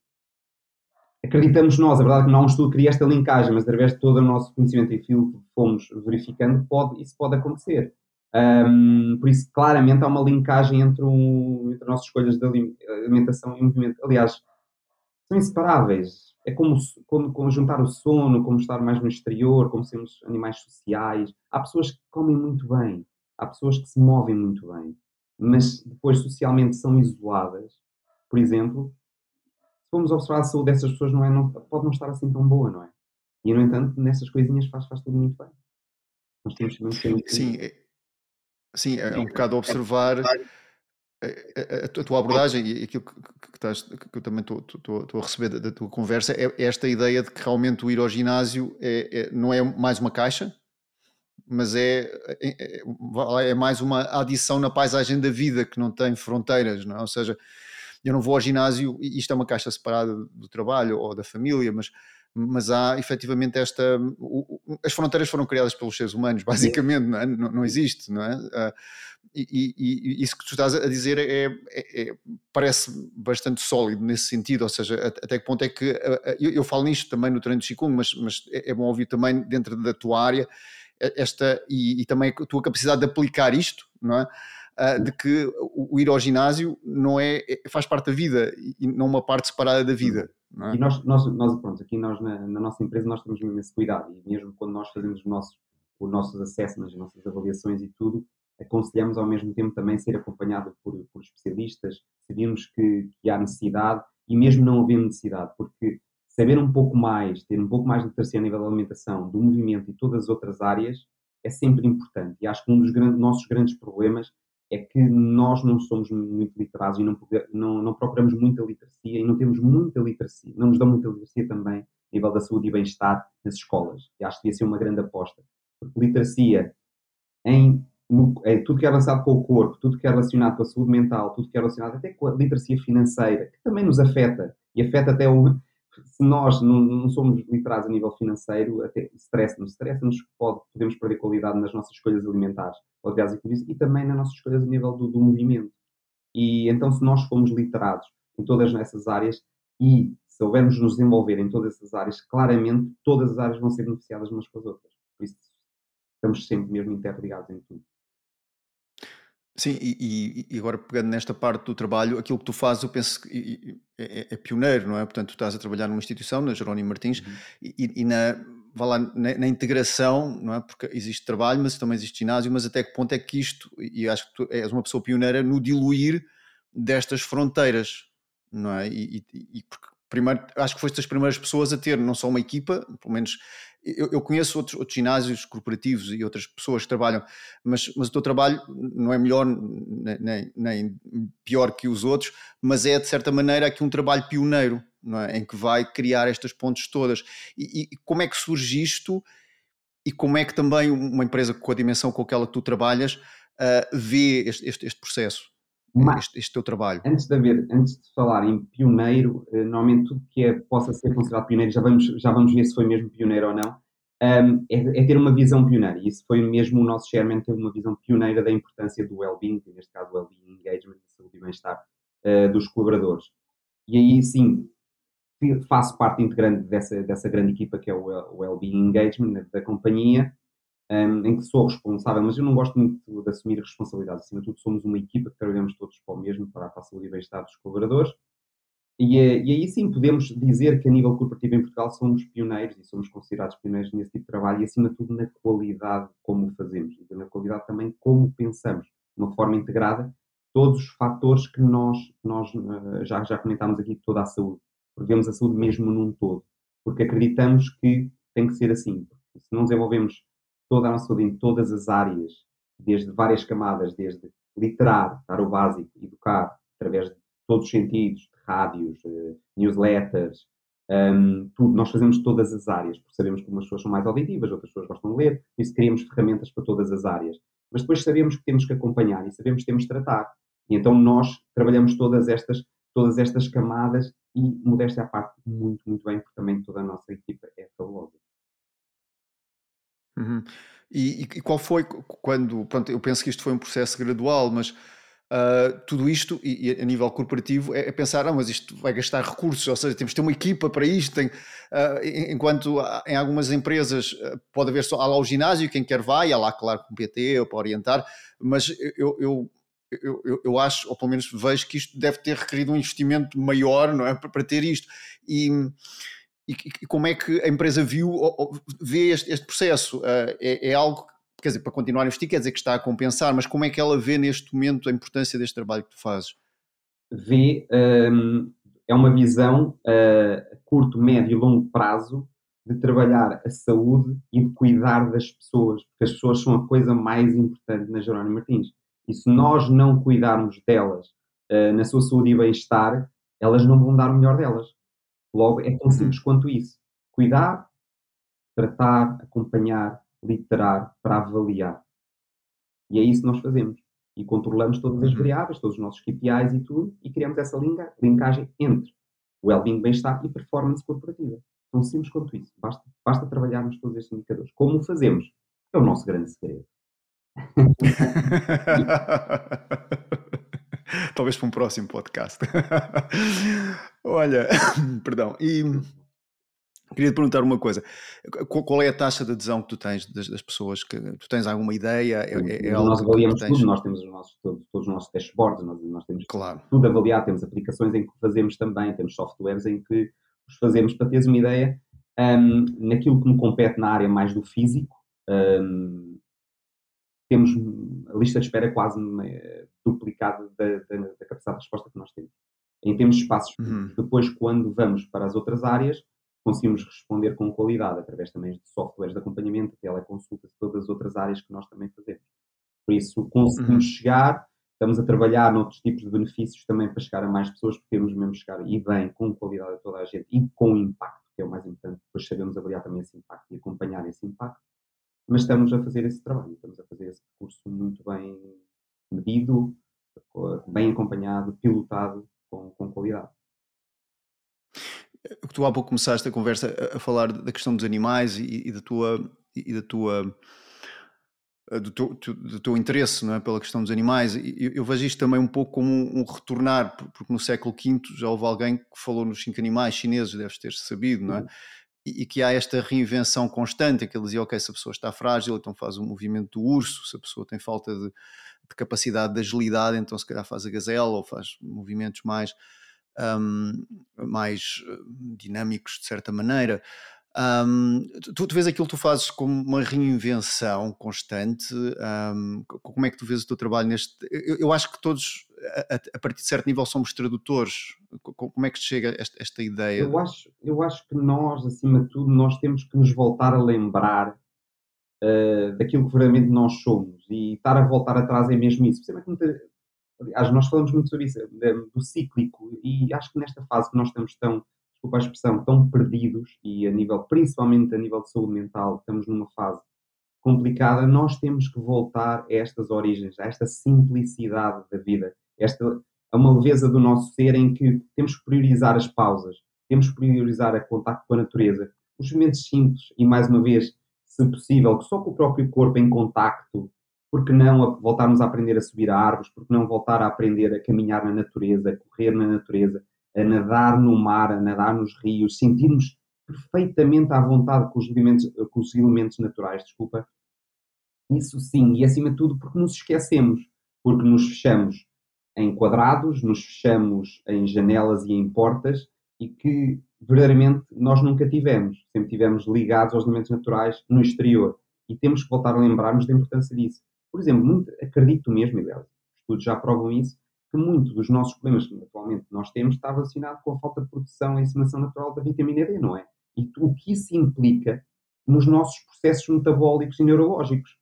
acreditamos nós, a verdade é que não há um estudo que cria esta linkagem, mas através de todo o nosso conhecimento e fio que fomos verificando, pode, isso pode acontecer. Um, por isso, claramente, há uma linkagem entre, um, entre as nossas escolhas de alimentação e movimento. Aliás, são inseparáveis é como, como, como, juntar o sono, como estar mais no exterior, como sermos animais sociais. Há pessoas que comem muito bem, há pessoas que se movem muito bem, mas depois socialmente são isoladas. Por exemplo, formos observar a saúde dessas pessoas, não é, não, pode não estar assim tão boa, não é? E, no entanto, nessas coisinhas faz, faz tudo muito bem. Nós temos que Sim, é, sim, é um bocado observar a, a, tua abordagem e aquilo que, que, estás, que eu também estou a receber da, da, tua conversa é, é esta ideia de que realmente o ir ao ginásio é, é não é mais uma caixa, mas é, é, é, é, mais uma adição na paisagem da vida que não tem fronteiras, não é? ou seja, eu não vou ao ginásio e isto é uma caixa separada do trabalho ou da família, mas mas há efetivamente esta. As fronteiras foram criadas pelos seres humanos, basicamente, não, é? não, não existe, não é? Ah, e, e, e, isso que tu estás a dizer é, é, é, parece bastante sólido nesse sentido, ou seja, até que ponto é que eu, eu falo nisto também no treino de Qigong, mas, mas é, é bom ouvir também dentro da tua área esta e, e, também a tua capacidade de aplicar isto, não é? Uh, de que o, ir ao ginásio não é, é, faz parte da vida e não uma parte separada da vida. É? E nós, nós, nós, pronto, aqui nós na, na, nossa empresa nós temos mesmo esse cuidado e mesmo quando nós fazemos os nossos, os nossos assessments, as nossas avaliações e tudo, aconselhamos ao mesmo tempo também ser acompanhado por, por especialistas, se que, que, há necessidade e mesmo não havendo necessidade, porque saber um pouco mais, ter um pouco mais de literacia a nível da alimentação, do movimento e todas as outras áreas é sempre importante. E acho que um dos grandes, nossos grandes problemas é que nós não somos muito literados e não, não, não, procuramos muita literacia e não temos muita literacia, não nos dão muita literacia também a nível da saúde e bem-estar nas escolas. E acho que ia ser uma grande aposta. Porque literacia em é, tudo que é relacionado com o corpo, tudo que é relacionado com a saúde mental, tudo que é relacionado até com a literacia financeira, que também nos afeta, e afeta até o. Se nós não, não somos literados a nível financeiro, até stress-nos pode, podemos perder qualidade nas nossas escolhas alimentares, aliás, e também nas nossas escolhas a nível do, do movimento. E então, se nós formos literados em todas essas áreas e soubermos nos desenvolver em todas essas áreas, claramente todas as áreas vão ser beneficiadas umas com as outras. Por isso, estamos sempre mesmo interligados em tudo. Sim, e, e, agora pegando nesta parte do trabalho, aquilo que tu fazes, eu penso que é, é, pioneiro, não é? Portanto, tu estás a trabalhar numa instituição, na Jerónimo Martins, uhum. e, e, na, vá lá, na, na, integração, não é? Porque existe trabalho, mas também existe ginásio, mas até que ponto é que isto, e acho que tu és uma pessoa pioneira no diluir destas fronteiras, não é? E, e porque primeiro, acho que foste das primeiras pessoas a ter não só uma equipa, pelo menos eu, eu, conheço outros, outros ginásios corporativos e outras pessoas que trabalham, mas, mas o teu trabalho não é melhor nem, nem, pior que os outros, mas é de certa maneira aqui um trabalho pioneiro, é? em que vai criar estas pontes todas. E, e, como é que surge isto e como é que também uma empresa com a dimensão com aquela que tu trabalhas uh, vê este, este, este processo? Mas, este, este, teu trabalho? Antes de, haver, antes de falar em pioneiro, eh, normalmente tudo que é, possa ser considerado pioneiro, já vamos, já vamos ver se foi mesmo pioneiro ou não, um, é, é, ter uma visão pioneira. E isso foi mesmo o nosso chairman ter uma visão pioneira da importância do well-being, neste caso o well-being engagement, saúde e bem-estar uh, dos colaboradores. E aí sim, faço parte integrante dessa, dessa grande equipa que é o well-being engagement da companhia um, em que sou responsável, mas eu não gosto muito de assumir responsabilidades. Acima de tudo, somos uma equipa que trabalhamos todos para o mesmo, para a saúde e bem-estar dos colaboradores. E, eh, e, aí sim podemos dizer que a nível corporativo em Portugal somos pioneiros e somos considerados pioneiros nesse tipo de trabalho e acima de tudo na qualidade como fazemos e na qualidade também como pensamos, de uma forma integrada, todos os fatores que nós, nós eh, já, já comentámos aqui, toda a saúde, vemos a saúde mesmo num todo, porque acreditamos que tem que ser assim, se não desenvolvemos toda a nossa saúde em todas as áreas, desde várias camadas, desde literar, dar o básico, educar, através de todos os sentidos, rádios, uh, newsletters, um, tudo. Nós fazemos todas as áreas, porque sabemos que umas pessoas são mais auditivas, outras pessoas gostam de ler, por isso criamos ferramentas para todas as áreas. Mas depois sabemos que temos que acompanhar e sabemos que temos que tratar. E então nós trabalhamos todas estas, todas estas camadas e, modéstia à parte, muito, muito bem, porque também toda a nossa equipa é fabulosa. Uhum. E, e qual foi quando, pronto, eu penso que isto foi um processo gradual, mas uh, tudo isto, e, e, a nível corporativo, é, é, pensar, ah, mas isto vai gastar recursos, ou seja, temos de ter uma equipa para isto, tem, uh, enquanto em algumas empresas uh, pode haver só, há lá o ginásio, quem quer vai, há lá, claro, com PT ou para orientar, mas eu, eu eu, eu, eu, acho, ou pelo menos vejo que isto deve ter requerido um investimento maior, não é, para, para ter isto. E, e, e, como é que a empresa viu, ou, vê este, este processo? Uh, é, é, algo, quer dizer, para continuar a investir, quer dizer que está a compensar, mas como é que ela vê neste momento a importância deste trabalho que tu fazes? Vê, um, é uma visão uh, a curto, médio e longo prazo de trabalhar a saúde e de cuidar das pessoas, porque as pessoas são a coisa mais importante na Jerónimo Martins. E se nós não cuidarmos delas uh, na sua saúde e bem-estar, elas não vão dar o melhor delas. Logo, é tão simples quanto isso. Cuidar, tratar, acompanhar, literar para avaliar. E é isso que nós fazemos. E controlamos todas as uhum. variáveis, todos os nossos KPIs e tudo, e criamos essa linka, linkagem entre o well-being, bem-estar e performance corporativa. Tão simples quanto isso. Basta, basta trabalharmos todos estes indicadores. Como o fazemos? É o nosso grande segredo. Talvez para um próximo podcast. Olha, perdão. E queria te perguntar uma coisa: qual é a taxa de adesão que tu tens das, das pessoas? Que tu tens alguma ideia? É, é, é nós avaliamos tudo, nós temos os nossos, todos, todos os nossos dashboards, nós, nós temos claro. tudo avaliado, temos aplicações em que fazemos também, temos softwares em que os fazemos para teres uma ideia. Um, naquilo que me compete na área mais do físico, um, temos a lista de espera quase duplicada da, da, da, capacidade de resposta que nós temos. Em termos de espaços, uhum. depois, quando vamos para as outras áreas, conseguimos responder com qualidade, através também de softwares de acompanhamento, teleconsultas, todas as outras áreas que nós também fazemos. Por isso, conseguimos uhum. chegar, estamos a trabalhar noutros tipos de benefícios também para chegar a mais pessoas, porque temos mesmo chegar e bem, com qualidade a toda a gente e com impacto, que é o mais importante. Depois sabemos avaliar também esse impacto e acompanhar esse impacto. mas estamos a fazer esse trabalho, estamos a fazer esse percurso muito bem medido, bem acompanhado, pilotado, com, com qualidade. Tu há pouco começaste a conversa a falar da questão dos animais e, e da tua e da tua do teu, do teu, interesse não é, pela questão dos animais. Eu, eu vejo isto também um pouco como um, um, retornar, porque no século V já houve alguém que falou nos cinco animais chineses, deves ter sabido, não é? Uhum. E, e, que há esta reinvenção constante, que ele dizia, ok, se a pessoa está frágil, então faz o movimento do urso, se a pessoa tem falta de, de capacidade de agilidade, então se calhar faz a gazela ou faz movimentos mais, um, mais eh, dinâmicos de certa maneira. Um, tu, tu vês aquilo que tu fazes como uma reinvenção constante. Um, como é que tu vês o teu trabalho neste? Eu, eu acho que todos, a, a, partir de certo nível, somos tradutores. Como é que chega esta, esta ideia? Eu acho, eu acho que nós, acima de tudo, nós temos que nos voltar a lembrar uh, daquilo que verdadeiramente nós somos. E estar a voltar atrás é mesmo isso. Aliás, nós falamos muito sobre isso, do cíclico, e acho que nesta fase que nós estamos tão desculpa a expressão, tão perdidos e a nível, principalmente a nível de saúde mental, estamos numa fase complicada, nós temos que voltar a estas origens, a esta simplicidade da vida, esta a uma leveza do nosso ser em que temos que priorizar as pausas, temos que priorizar o contacto com a natureza, os momentos simples e mais uma vez, se possível, que só com o próprio corpo em contacto, porque não a, voltarmos a aprender a subir a árvores, porque não voltar a aprender a caminhar na natureza, a correr na natureza, a nadar no mar, a nadar nos rios, sentirmos perfeitamente à vontade com os elementos, com os elementos naturais, desculpa. Isso sim, e acima de tudo porque nos esquecemos, porque nos fechamos em quadrados, nos fechamos em janelas e em portas e que verdadeiramente nós nunca tivemos. Sempre tivemos ligados aos elementos naturais no exterior e temos que voltar a lembrar-nos da importância disso. Por exemplo, muito, acredito mesmo, aliás, estudos já provam isso, que muito dos nossos problemas que atualmente nós temos está relacionado com a falta de produção e assimilação natural da vitamina D, não é? E o que isso implica nos nossos processos metabólicos e neurológicos.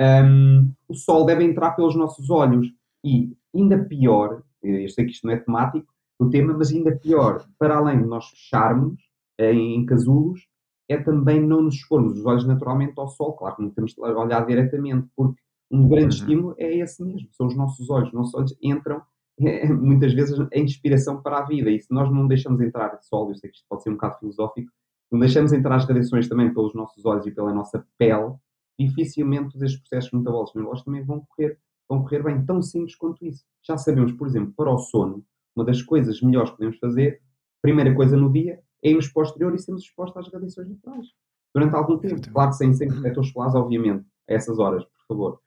Um, o sol deve entrar pelos nossos olhos e, ainda pior, eu sei que isto não é temático do tema, mas ainda pior, para além de nós fecharmos em, em casulos, é também não nos expormos os olhos naturalmente ao sol. Claro que não temos de olhar diretamente, porque um grande uhum. estímulo é esse mesmo, são os nossos olhos. Os nossos olhos entram é, muitas vezes a inspiração para a vida. E se nós não deixamos entrar sol, eu sei que isto pode ser um bocado filosófico, não deixamos entrar as radiações também pelos nossos olhos e pela nossa pele, dificilmente estes processos metabólicos neurológicos também vão correr, vão correr bem, tão simples quanto isso. Já sabemos, por exemplo, para o sono, uma das coisas melhores que podemos fazer, primeira coisa no dia, é irmos posterior e sermos expostos às radiações naturais. Durante algum tempo. Claro que sem, sem protetores solares, obviamente, a essas horas, por favor.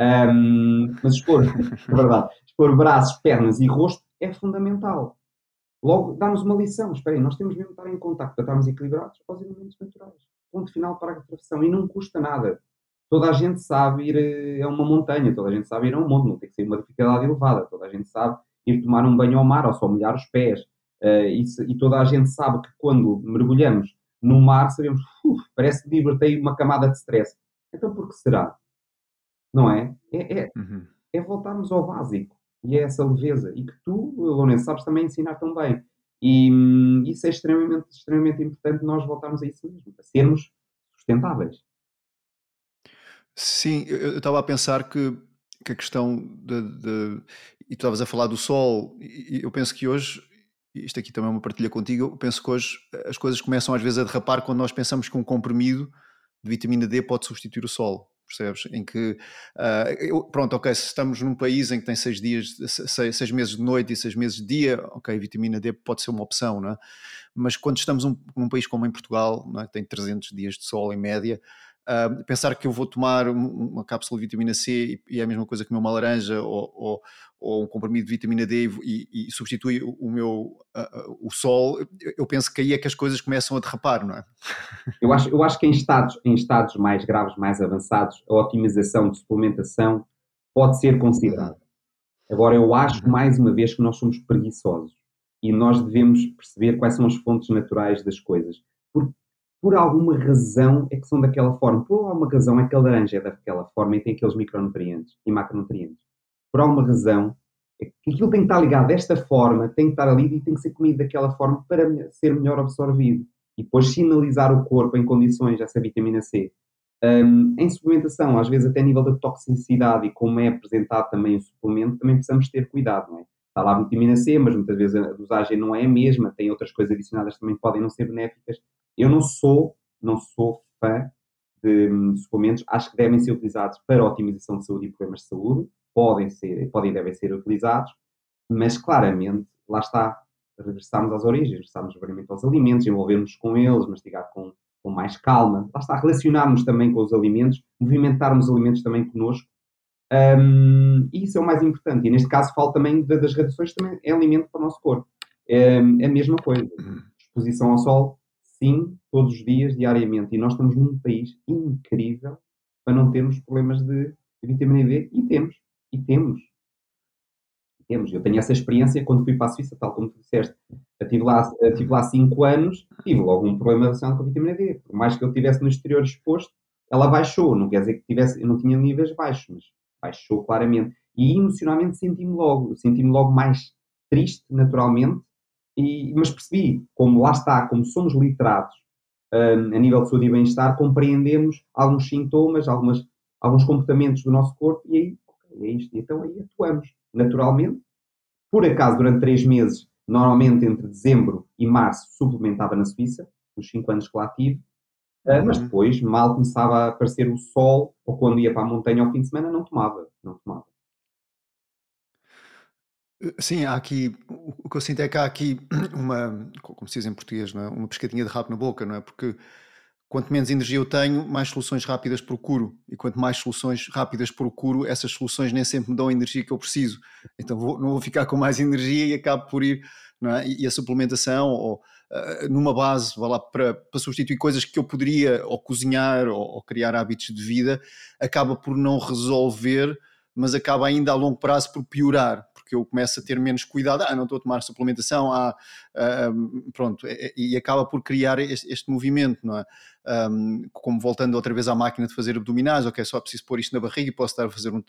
Um, mas expor, é verdade, expor braços, pernas e rosto é fundamental. Logo, dá-nos uma lição. Esperem, nós temos mesmo de estar em contato para estarmos equilibrados aos elementos naturais. Ponto final para a profissão. E não custa nada. Toda a gente sabe ir eh, a uma montanha, toda a gente sabe ir a um monte, não tem que ser uma dificuldade elevada. Toda a gente sabe ir tomar um banho ao mar ou só molhar os pés. Uh, e, se, e, toda a gente sabe que quando mergulhamos no mar, sabemos, parece que libertei uma camada de stress. Então, por que será? não é? É, é, uhum. é voltarmos ao básico e é essa leveza e que tu, Lourenço, sabes também ensinar tão bem. E hum, isso é extremamente, extremamente importante nós voltarmos a isso mesmo, a sermos sustentáveis. Sim, eu estava a pensar que, que a questão de, de, E tu estavas a falar do sol, e eu penso que hoje, isto aqui também é uma partilha contigo, eu penso que hoje as coisas começam às vezes a derrapar quando nós pensamos que um comprimido de vitamina D pode substituir o sol percebes? Em que, uh, eu, pronto, ok, se estamos num país em que tem seis dias, seis, seis, meses de noite e seis meses de dia, ok, vitamina D pode ser uma opção, não é? Mas quando estamos um, num país como em Portugal, é? que tem 300 dias de sol em média, Uh, pensar que eu vou tomar uma cápsula de vitamina C e, é a mesma coisa que uma laranja ou, ou, ou, um comprimido de vitamina D e, e substitui o meu uh, o sol, eu penso que aí é que as coisas começam a derrapar, não é? Eu acho, eu acho que em estados, em estados mais graves, mais avançados, a otimização de suplementação pode ser considerada. Agora, eu acho, uhum. mais uma vez, que nós somos preguiçosos e nós devemos perceber quais são as fontes naturais das coisas. Porque por alguma razão é que são daquela forma. Por alguma razão é que a laranja é daquela forma e tem aqueles micronutrientes e macronutrientes. Por alguma razão é que aquilo tem que estar ligado desta forma, tem que estar ali e tem que ser comido daquela forma para ser melhor absorvido. E depois sinalizar o corpo em condições, essa vitamina C, Um, em suplementação, às vezes até a nível da toxicidade e como é apresentado também o suplemento, também precisamos ter cuidado, não é? Está lá a vitamina C, mas muitas vezes a dosagem não é a mesma, tem outras coisas adicionadas que também podem não ser benéficas. Eu não sou, não sou fã de um, suplementos, acho que devem ser utilizados para otimização de saúde e problemas de saúde, podem ser, podem e devem ser utilizados, mas claramente, lá está, regressarmos às origens, regressarmos variamente aos alimentos, envolvermos com eles, mastigar com com mais calma. Lá está, relacionarmos também com os alimentos, movimentarmos os alimentos também connosco. Um, e isso é o mais importante. E neste caso falo também das reduções, também é alimento para o nosso corpo. É, é a mesma coisa. Exposição ao sol, sim, todos os dias, diariamente. E nós estamos num país incrível para não termos problemas de vitamina D. E temos. E temos temos. Eu tenho essa experiência quando fui para a Suíça, tal como tu disseste. Eu estive lá, eu tive lá cinco anos, tive logo um problema relacionado com a vitamina D. Por mais que eu estivesse no exterior exposto, ela baixou. Não quer dizer que tivesse, eu não tinha níveis baixos, mas baixou claramente. E emocionalmente senti-me logo, senti-me logo mais triste, naturalmente, e, mas percebi, como lá está, como somos literados um, a nível de saúde e bem-estar, compreendemos alguns sintomas, algumas, alguns comportamentos do nosso corpo, e aí, é isto, então aí atuamos naturalmente. Por acaso, durante três meses, normalmente entre dezembro e março, suplementava na Suíça, nos cinco anos que lá tive. Uh, mas depois, mal começava a aparecer o sol, ou quando ia para a montanha ao fim de semana, não tomava. Não tomava. Sim, há aqui, o que eu sinto é que há aqui uma, como se diz em português, não é? uma pescadinha de rabo na boca, não é? Porque quanto menos energia eu tenho, mais soluções rápidas procuro. E quanto mais soluções rápidas procuro, essas soluções nem sempre me dão a energia que eu preciso. Então vou, não vou ficar com mais energia e acabo por ir. Não é? E a suplementação, ou uh, numa base, vá lá, para, para substituir coisas que eu poderia ou cozinhar ou, ou criar hábitos de vida, acaba por não resolver, mas acaba ainda a longo prazo por piorar porque eu começo a ter menos cuidado, ah, não estou a tomar suplementação, ah, ah pronto, e, acaba por criar este, este movimento, não é? Um, como voltando outra vez à máquina de fazer abdominais, ok, só preciso pôr isto na barriga e posso estar a fazer um,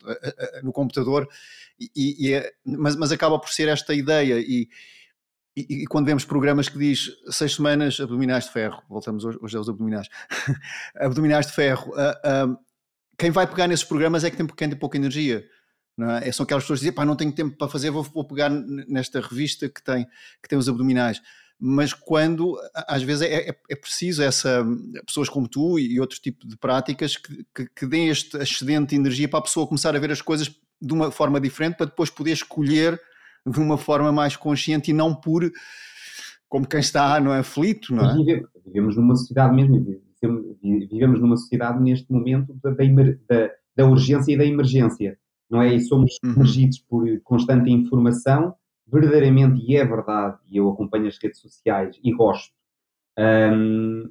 no computador, e, e é, mas, mas acaba por ser esta ideia, e, e, e, quando vemos programas que diz seis semanas abdominais de ferro, voltamos hoje, hoje aos abdominais, abdominais de ferro, uh, uh, quem vai pegar nesses programas é que tem, quem tem pouca energia. Não é? São aquelas pessoas que dizem, pá, não tenho tempo para fazer, vou, vou pegar nesta revista que tem, que tem os abdominais mas quando às vezes é, é, é, preciso essa pessoas como tu e outro tipo de práticas que, que, que, deem este excedente de energia para a pessoa começar a ver as coisas de uma forma diferente para depois poder escolher de uma forma mais consciente e não por como quem está não é aflito, não é? Vivemos, vivemos numa sociedade mesmo, vivemos numa sociedade neste momento da, da, da urgência e da emergência não é? E somos uhum. por constante informação, verdadeiramente, e é verdade, e eu acompanho as redes sociais e gosto, um,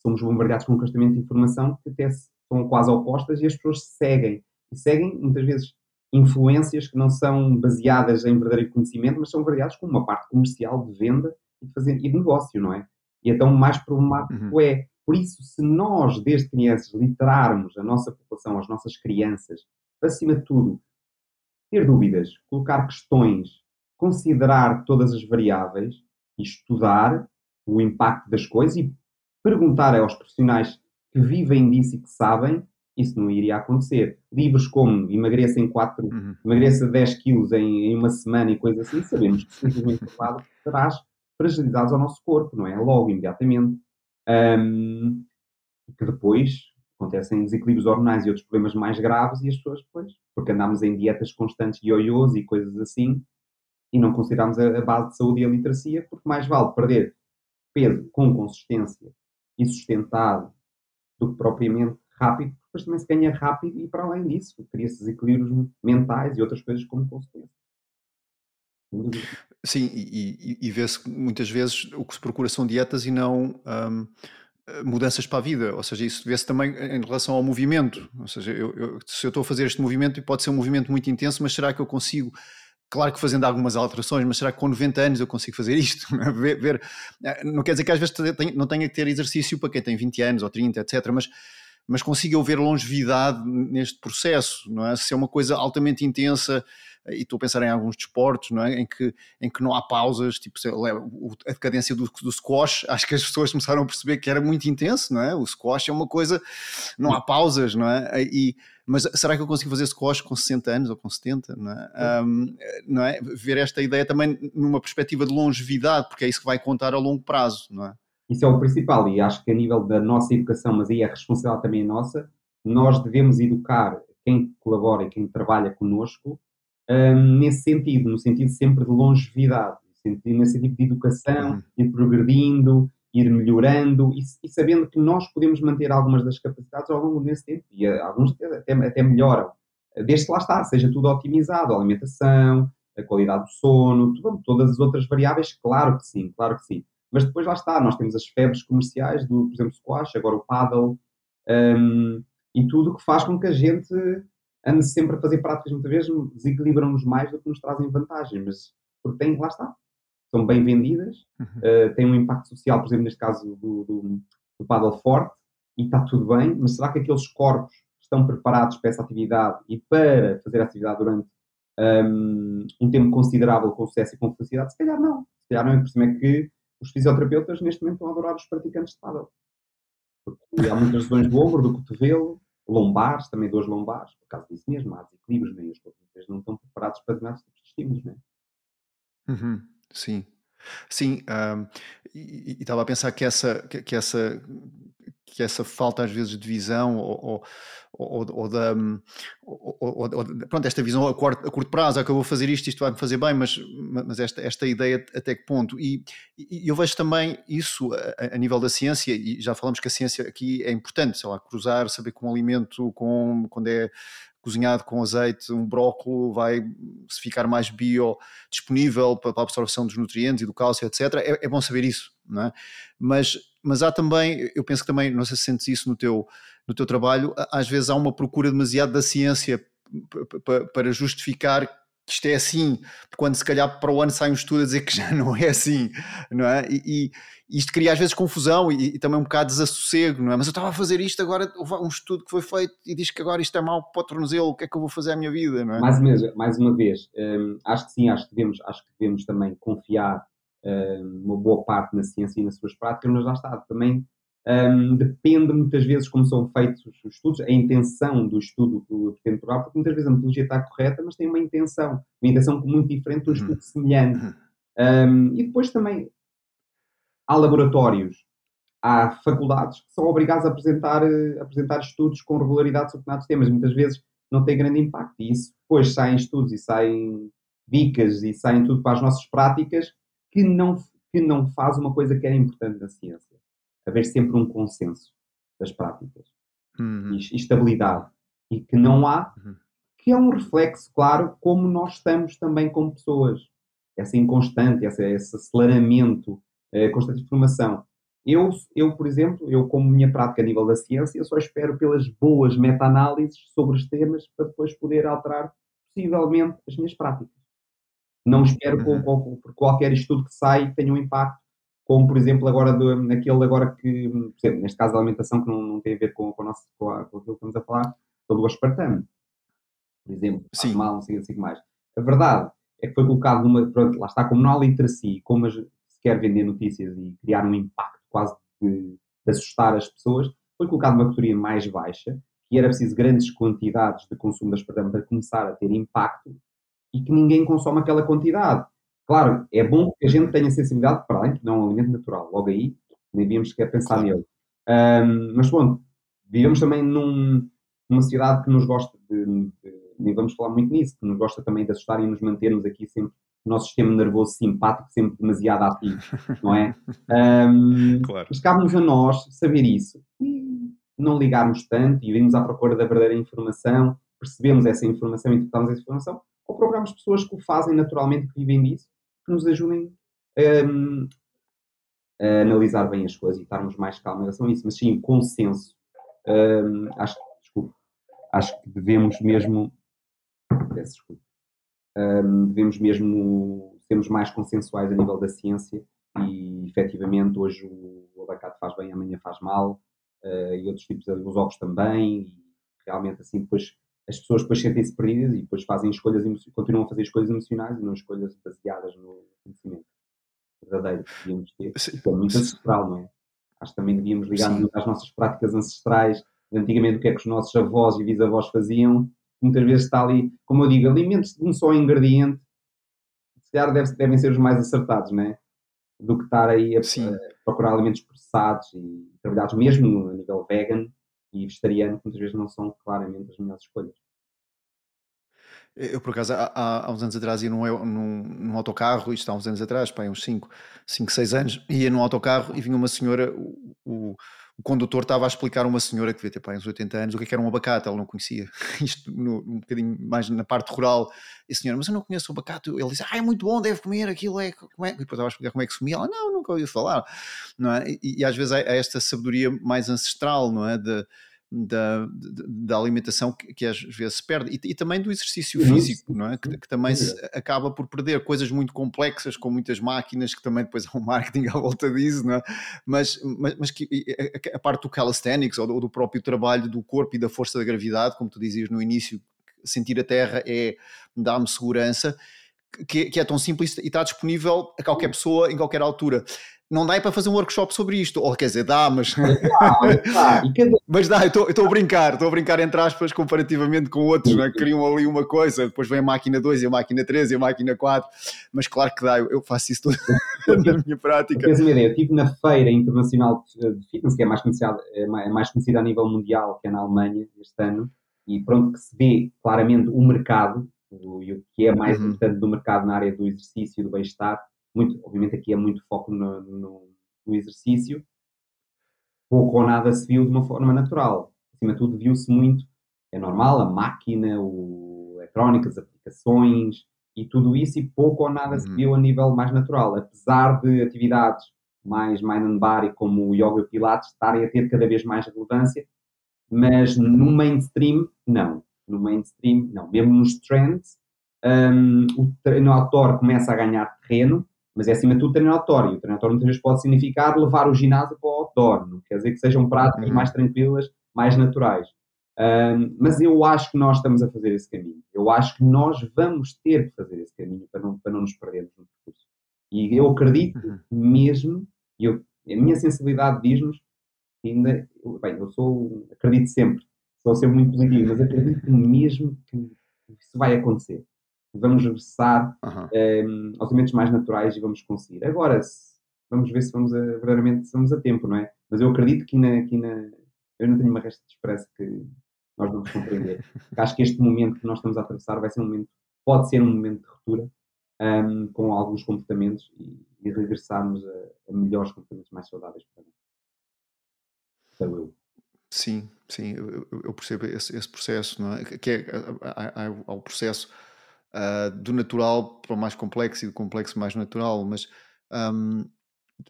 somos bombardeados com constantemente informação que até são quase opostas e as pessoas seguem. E seguem, muitas vezes, influências que não são baseadas em verdadeiro conhecimento, mas são baseadas com uma parte comercial de venda e de, fazer, e de negócio, não é? E então mais problemático uhum. é, por isso, se nós, desde crianças, literarmos a nossa população, as nossas crianças, acima de tudo, ter dúvidas, colocar questões, considerar todas as variáveis e estudar o impacto das coisas e perguntar aos profissionais que vivem disso e que sabem, isso não iria acontecer. Livros como Emagreça em 4, uhum. Emagreça 10 quilos em, em, uma semana e coisas assim, sabemos que simplesmente lado traz fragilidades ao nosso corpo, não é? Logo, imediatamente. Um, que depois acontecem desequilíbrios hormonais e outros problemas mais graves e as pessoas depois, porque andamos em dietas constantes ioiôs e coisas assim e não consideramos a, a, base de saúde e a literacia, porque mais vale perder peso com consistência e sustentado do que propriamente rápido, depois também se ganha rápido e para além disso cria-se desequilíbrios mentais e outras coisas como consequência. Sim, e, e, e vê-se muitas vezes o que se procura são dietas e não um, mudanças para a vida, ou seja, isso vê-se também em relação ao movimento, ou seja, eu, eu, se eu estou a fazer este movimento, pode ser um movimento muito intenso, mas será que eu consigo, claro que fazendo algumas alterações, mas será que com 90 anos eu consigo fazer isto? ver, ver, eh, não quer dizer que às vezes não tenha que ter exercício para quem tem 20 anos ou 30, etc, mas mas consiga ver longevidade neste processo, não é? Se é uma coisa altamente intensa, e estou a pensar em alguns desportos, não é? Em que, em que não há pausas, tipo a decadência do, do squash, acho que as pessoas começaram a perceber que era muito intenso, não é? O squash é uma coisa, não há pausas, não é? E, mas será que eu consigo fazer squash com 60 anos ou com 70? Não é? Um, não é? Ver esta ideia também numa perspectiva de longevidade, porque é isso que vai contar a longo prazo, não é? Isso é o principal, e acho que a nível da nossa educação, mas aí a responsabilidade também é nossa, nós devemos educar quem colabora e quem trabalha connosco um, nesse sentido, no sentido sempre de longevidade, nesse sentido de educação, uhum. ir progredindo, ir melhorando e, e, sabendo que nós podemos manter algumas das capacidades ao longo desse tempo e eh, alguns até, até melhoram, desde que lá está, seja tudo otimizado, a alimentação, a qualidade do sono, tudo, todas as outras variáveis, claro que sim, claro que sim. Mas depois lá está, nós temos as febres comerciais do, por exemplo, squash, agora o paddle, um, e tudo que faz com que a gente ande sempre a fazer práticas, muitas vezes desequilibram-nos mais do que nos trazem vantagens, mas porque têm, lá está, são bem vendidas, uhum. uh, têm um impacto social, por exemplo, neste caso do, do, do paddle forte, e está tudo bem, mas será que aqueles corpos estão preparados para essa atividade e para fazer a atividade durante um, um tempo considerável com sucesso e com felicidade? Se calhar não. Se calhar não é por cima é que os fisioterapeutas neste momento estão a adorar os praticantes de paddle. Porque há muitas lesões do ombro, do cotovelo, lombares, também duas lombares, por causa disso mesmo, há desequilíbrios, nem os corpos não estão preparados para determinados tipos de estímulos, não é? Uhum, sim. Sim, um, e estava a pensar que essa, que, que, essa, que essa falta às vezes de visão ou, ou, ou, da ou, pronto, esta visão a curto, a curto prazo, é que eu vou fazer isto, isto vai me fazer bem, mas, mas esta, esta ideia até que ponto? E, e eu vejo também isso a, a, nível da ciência, e já falamos que a ciência aqui é importante, sei lá, cruzar, saber que um alimento com, quando é cozinhado com azeite, um brócolo vai se ficar mais bio disponível para, a absorção dos nutrientes e do cálcio, etc. É, é bom saber isso, é? Mas, mas há também, eu penso que também, não sei se sentes isso no teu, no teu trabalho, às vezes há uma procura demasiado da ciência para justificar que isto é assim, quando se calhar para o ano sai um estudo a dizer que já não é assim, não é? E, e isto cria às vezes confusão e, e, também um bocado de desassossego, não é? Mas eu estava a fazer isto agora, houve um estudo que foi feito e diz que agora isto é mau para o tornozelo, o que é que eu vou fazer à minha vida, não é? Mais uma vez, mais uma vez hum, acho que sim, acho que devemos, acho que devemos também confiar uma boa parte na ciência e nas suas práticas, mas lá está, também um, depende muitas vezes como são feitos os estudos, a intenção do estudo que pretende provar, porque muitas vezes a metodologia está correta, mas tem uma intenção, uma intenção muito diferente de um estudo uhum. semelhante. Um, e depois também há laboratórios, há faculdades que são obrigados a apresentar, a apresentar estudos com regularidade sobre determinados temas, muitas vezes não tem grande impacto, e isso depois saem estudos e saem dicas e saem tudo para as nossas práticas que não, que não faz uma coisa que é importante na ciência haver sempre um consenso das práticas uhum. e, estabilidade. E que não há, uhum. que é um reflexo, claro, como nós estamos também como pessoas. Essa inconstante, essa, esse aceleramento, a constante informação. Eu, eu, por exemplo, eu como minha prática a nível da ciência, só espero pelas boas meta-análises sobre os temas para depois poder alterar possivelmente as minhas práticas. Não espero uhum. por qualquer estudo que sai tenha um impacto como por exemplo agora do, naquele agora que, por exemplo, neste caso da alimentação que não, não tem a ver com, com, o nosso, com, a, com aquilo que estamos a falar, pelo aspartame, por exemplo, Sim. mal, não sei assim mais. A verdade é que foi colocado numa, pronto, lá está, como não há literacia, como se quer vender notícias e criar um impacto quase de, de assustar as pessoas, foi colocado uma categoria mais baixa, que era preciso grandes quantidades de consumo de aspartame para começar a ter impacto e que ninguém consome aquela quantidade. Claro, é bom que a gente tenha sensibilidade para além, que não é um alimento natural. Logo aí, nem devíamos sequer pensar nele. Um, mas pronto, vivemos também num, numa sociedade que nos gosta de, de, nem vamos falar muito nisso, que nos gosta também de assustar e nos mantermos aqui sempre o nosso sistema nervoso simpático sempre demasiado ativo, não é? Um, claro. Mas cabe-nos a nós saber isso e não ligarmos tanto e irmos à procura da verdadeira informação, percebemos essa informação, interpretamos essa informação, ou procuramos pessoas que o fazem naturalmente, que vivem disso, que nos ajudem um, a analisar bem as coisas e estarmos mais calmos em relação a isso. Mas sim, consenso. Um, acho, desculpe, acho que devemos mesmo. Peço desculpa. Um, devemos mesmo sermos mais consensuais a nível da ciência e efetivamente hoje o abacate faz bem, amanhã faz mal. uh, e outros tipos, os ovos também, e realmente assim depois as pessoas depois sentem-se perdidas e depois fazem escolhas, continuam a fazer escolhas emocionais e não escolhas baseadas no conhecimento verdadeiro que devíamos ter. é muito ancestral, não é? Acho que também devíamos ligar Sim. às nossas práticas ancestrais, antigamente o que é que os nossos avós e bisavós faziam, muitas vezes está ali, como eu digo, alimentos de um só ingrediente, se calhar deve, devem ser os mais acertados, não é? Do que estar aí a, a procurar alimentos processados e trabalhados mesmo a nível vegan e vegetariano, que muitas vezes não são claramente as melhores escolhas. Eu, por acaso, há, há uns anos atrás ia num, num, num autocarro, isto há uns anos atrás, pá, uns 5, 5, 6 anos, ia num autocarro e vinha uma senhora, o, o, o condutor estava a explicar a uma senhora que devia ter pá, uns 80 anos o que, é que era um abacate, ela não conhecia, isto no, um bocadinho mais na parte rural, e a senhora, mas eu não conheço o abacate, ele disse, ah, é muito bom, deve comer, aquilo é, como é? e depois estava a explicar como é que se comia, ela, não, nunca ouvi falar, não é? E, e às vezes há, há esta sabedoria mais ancestral, não é, de da, da alimentação que, que, às vezes se perde e, e também do exercício físico, não é? Que, que também se acaba por perder coisas muito complexas com muitas máquinas que também depois há um marketing à volta disso, não é? Mas, mas, mas que a, a, parte do calisthenics ou do, ou do próprio trabalho do corpo e da força da gravidade, como tu dizias no início, sentir a terra é dá-me segurança, que, que, é tão simples e está disponível a qualquer pessoa em qualquer altura não dá para fazer um workshop sobre isto, ou quer dizer, dá, mas. mas dá, eu estou a brincar, estou a brincar entre aspas comparativamente com outros, não é? criam ali uma coisa, depois vem a máquina 2 e a máquina 3 e a máquina 4, mas claro que dá, eu faço isso tudo na minha prática. Tens uma ideia, eu estive na Feira Internacional de Fitness, que é mais, conhecida, é, é mais conhecida a nível mundial, que é na Alemanha, este ano, e pronto, que se vê claramente o mercado, e o que é mais uhum. importante do mercado na área do exercício e do bem-estar muito, obviamente aqui é muito foco no, no, no exercício, pouco ou nada se viu de uma forma natural. Acima de tudo, viu-se muito, é normal, a máquina, o eletrónica, as aplicações e tudo isso, e pouco ou nada uhum. se viu a nível mais natural. Apesar de atividades mais mind and body, como o yoga e o pilates, estarem a ter cada vez mais relevância, mas no mainstream, não. No mainstream, não. Mesmo nos trends, um, o treino outdoor começa a ganhar terreno, mas é acima de tudo treinatório. O treinatório muitas vezes pode significar levar o ginásio para o outdoor, não quer dizer que sejam práticas uhum. mais tranquilas, mais naturais. Um, mas eu acho que nós estamos a fazer esse caminho. Eu acho que nós vamos ter que fazer esse caminho para não, para não nos perdermos no percurso. E eu acredito uhum. mesmo, e eu, a minha sensibilidade diz-nos, ainda, bem, eu sou, acredito sempre, sou sempre muito positivo, mas acredito mesmo que isso vai acontecer vamos regressar uhum. um, ehm, aos alimentos mais naturais e vamos conseguir. Agora, se, vamos ver se vamos a, verdadeiramente vamos a tempo, não é? Mas eu acredito que na, que na eu não tenho uma resta de esperança que nós vamos compreender. acho que este momento que nós estamos a atravessar vai ser um momento, pode ser um momento de ruptura um, ehm, com alguns comportamentos e, e regressarmos a, a, melhores comportamentos mais saudáveis para nós. Então, eu. Sim, sim, eu, eu percebo esse, esse, processo, não é? Que é, há, há, há o processo uh, do natural para o mais complexo e do complexo mais natural, mas um,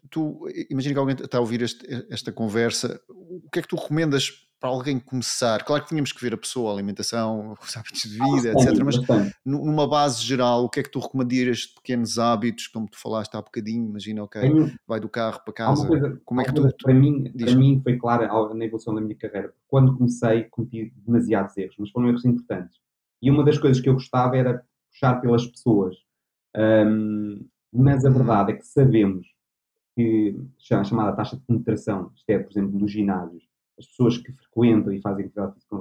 tu imagina que alguém está a ouvir este, esta conversa, o que é que tu recomendas para alguém começar? Claro que tínhamos que ver a pessoa, a alimentação, os hábitos de vida, ah, etc. Mas numa base geral, o que é que tu recomendarias de pequenos hábitos, como tu falaste há bocadinho? Imagina, ok, vai do carro para casa. Coisa, como é que tu, para, mim, para mim foi clara na evolução da minha carreira. Quando comecei, cometi demasiados erros, mas foram erros importantes. E uma das coisas que eu gostava era puxar pelas pessoas. Um, mas a verdade é que sabemos que a chamada taxa de penetração, isto é, por exemplo, nos ginásios, as pessoas que frequentam e fazem atividade física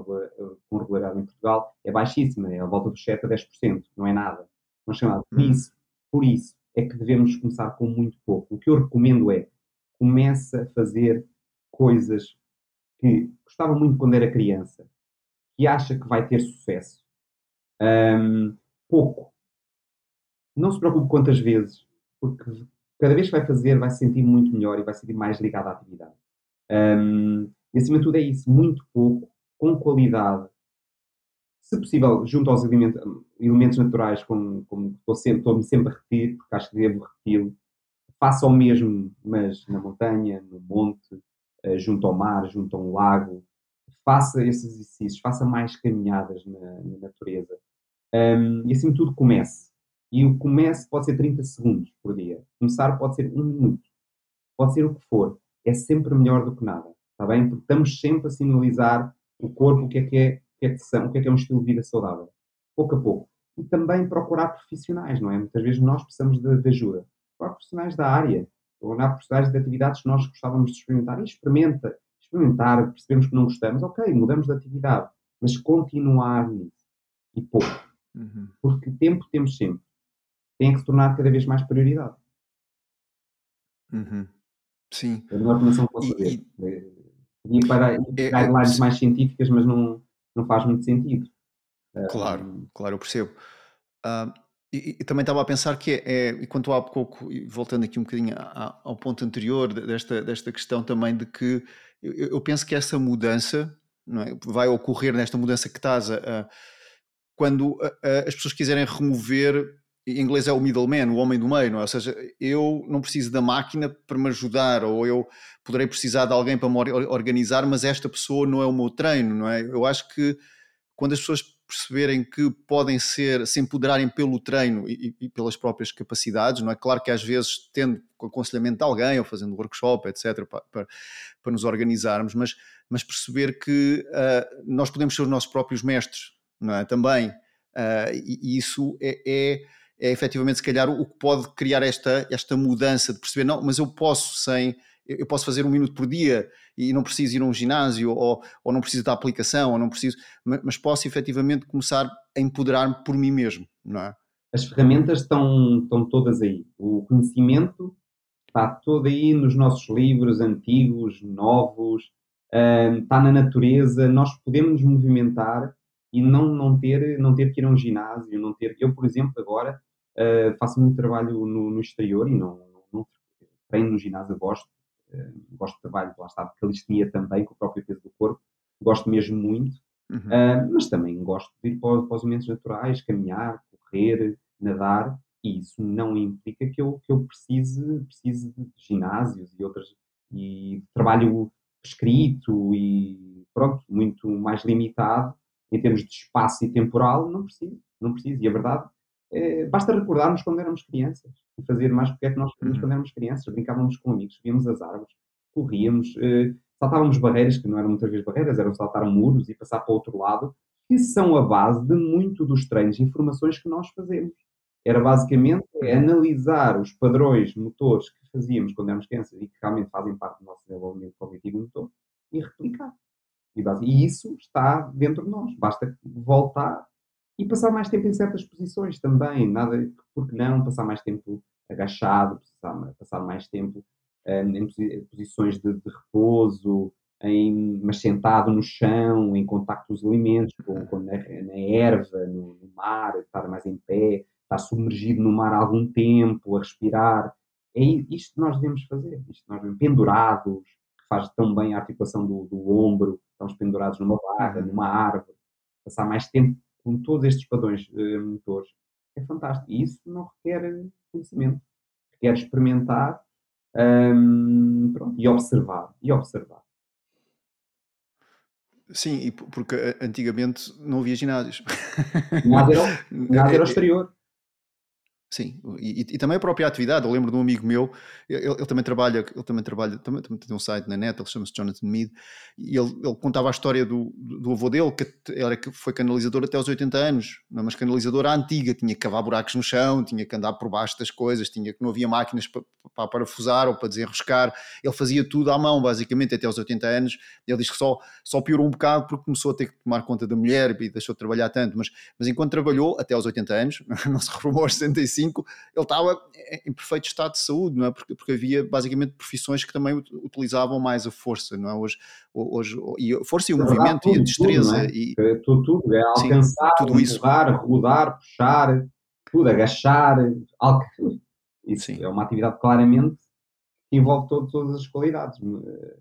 com regularidade em Portugal é baixíssima, é à volta dos 7 a 10%, não é nada. Não é chamada. Por isso, por isso é que devemos começar com muito pouco. O que eu recomendo é comece a fazer coisas que gostava muito quando era criança, que acha que vai ter sucesso. Um, pouco. Não se preocupe quantas vezes, porque cada vez que vai fazer vai se sentir muito melhor e vai se sentir mais ligado à atividade. Um, e acima de tudo é isso, muito pouco, com qualidade, se possível, junto aos elementos, elementos naturais, como, como estou sempre, estou-me sempre a repetir, porque acho que devo repeti-lo, faça o mesmo, mas na montanha, no monte, uh, junto ao mar, junto a um lago, faça esses exercícios, faça mais caminhadas na, na natureza. Um, e de tudo, comece. E o comece pode ser 30 segundos por dia. Começar pode ser um minuto. Pode ser o que for. É sempre melhor do que nada. está bem? Porque estamos sempre a sinalizar o corpo o que é que é, o que é que são, o que é que é um estilo de vida saudável, pouco a pouco. E também procurar profissionais, não é? Muitas vezes nós precisamos de, de ajuda. Procurar profissionais da área, ou na profissionais de atividades que nós gostávamos de experimentar. E experimenta, experimentar, percebemos que não gostamos, ok, mudamos de atividade, mas continuar nisso. E pouco. Uhum. Porque tempo temos sempre. Tem que se tornar cada vez mais prioridade. Uhum. Sim. É a melhor formação que posso fazer. E, para é, guidelines é, mais científicas, mas não, não faz muito sentido. Claro, um, claro, eu percebo. Uh, e, e, também estava a pensar que é, é e quanto há pouco, voltando aqui um bocadinho ao ponto anterior desta, desta questão também de que eu, eu penso que essa mudança é, vai ocorrer nesta mudança que estás a, a quando as pessoas quiserem remover em inglês é o middleman, o homem do meio, não é? Ou seja, eu não preciso da máquina para me ajudar, ou eu poderei precisar de alguém para me organizar, mas esta pessoa não é o meu treino, não é? Eu acho que quando as pessoas perceberem que podem ser, se empoderarem pelo treino e, e, pelas próprias capacidades, não é? Claro que às vezes tendo aconselhamento de alguém ou fazendo workshop, etc., para, para, para nos organizarmos, mas, mas perceber que uh, nós podemos ser os nossos próprios mestres, não é? Também. Uh, e, e, isso é, é, é efetivamente, se calhar, o que pode criar esta, esta mudança de perceber, não, mas eu posso sem eu posso fazer um minuto por dia e não preciso ir a um ginásio ou, ou não preciso da aplicação ou não preciso, mas posso efetivamente começar a empoderar-me por mim mesmo, não é? As ferramentas estão, estão todas aí. O conhecimento está todo aí nos nossos livros antigos, novos, uh, está na natureza. Nós podemos nos movimentar e não, não, ter, não ter que ir a um ginásio, não ter. Eu, por exemplo, agora uh, faço muito trabalho no, no exterior e não, não, treino no ginásio, gosto Uh, gosto de trabalho, lá está, de calistenia também, com o próprio peso do corpo. Gosto mesmo muito. Uhum. Uh, mas também gosto de ir para, para os momentos naturais, caminhar, correr, nadar. E isso não implica que eu, que eu precise, precise de ginásios e outras. E trabalho escrito e pronto, muito mais limitado em termos de espaço e temporal, não preciso, não preciso. E a verdade é, basta recordarmos quando éramos crianças e fazer mais porque é que nós fazíamos uhum. quando éramos crianças. Brincávamos com amigos, subíamos as árvores, corríamos, eh, saltávamos barreiras, que não eram muitas vezes barreiras, eram saltar muros e passar para o outro lado, que são a base de muito dos treinos e informações que nós fazemos. Era basicamente é analisar os padrões motores que fazíamos quando éramos crianças e que realmente fazem parte do nosso desenvolvimento cognitivo motor e replicar. E, isso está dentro de nós. Basta voltar e passar mais tempo em certas posições também, nada, porque não passar mais tempo agachado, passar, mais tempo um, em posições de, de, repouso, em, mas sentado no chão, em contacto com os alimentos, com, com na, na, erva, no, no, mar, estar mais em pé, estar submergido no mar há algum tempo, a respirar. É isto que nós devemos fazer, isto nós devemos, pendurados, que faz tão bem a articulação do, do ombro, estamos pendurados numa barra, numa árvore, passar mais tempo com todos estes padrões uh, motores, é fantástico. E isso não requer conhecimento, requer experimentar um, pronto, e observar. E observar. Sim, porque antigamente não havia ginásios. Nada era, nada era o exterior. Sim, e, e, também a própria atividade. Eu lembro de um amigo meu, ele, ele também trabalha, ele também trabalha, também, também tem um site na net, ele chama-se Jonathan Mead, e ele, ele, contava a história do, do avô dele, que era que foi canalizador até aos 80 anos, é? mas canalizadora antiga, tinha que cavar buracos no chão, tinha que andar por baixo das coisas, tinha que não havia máquinas para, para parafusar ou para desenroscar, ele fazia tudo à mão, basicamente, até aos 80 anos. Ele diz que só, só piorou um bocado porque começou a ter que tomar conta da mulher e deixou de trabalhar tanto, mas, mas enquanto trabalhou, até aos 80 anos, não se reformou aos 65 ele estava em perfeito estado de saúde, não é? Porque, porque havia basicamente profissões que também utilizavam mais a força, não é? Hoje, hoje e a força e o é movimento tudo, e a destreza. Tudo, é? e, é, tudo, tudo, é alcançar, sim, tudo empurrar, isso. rodar, puxar, tudo, agachar, algo, isso sim. é uma atividade claramente que envolve todo, todas as qualidades eh,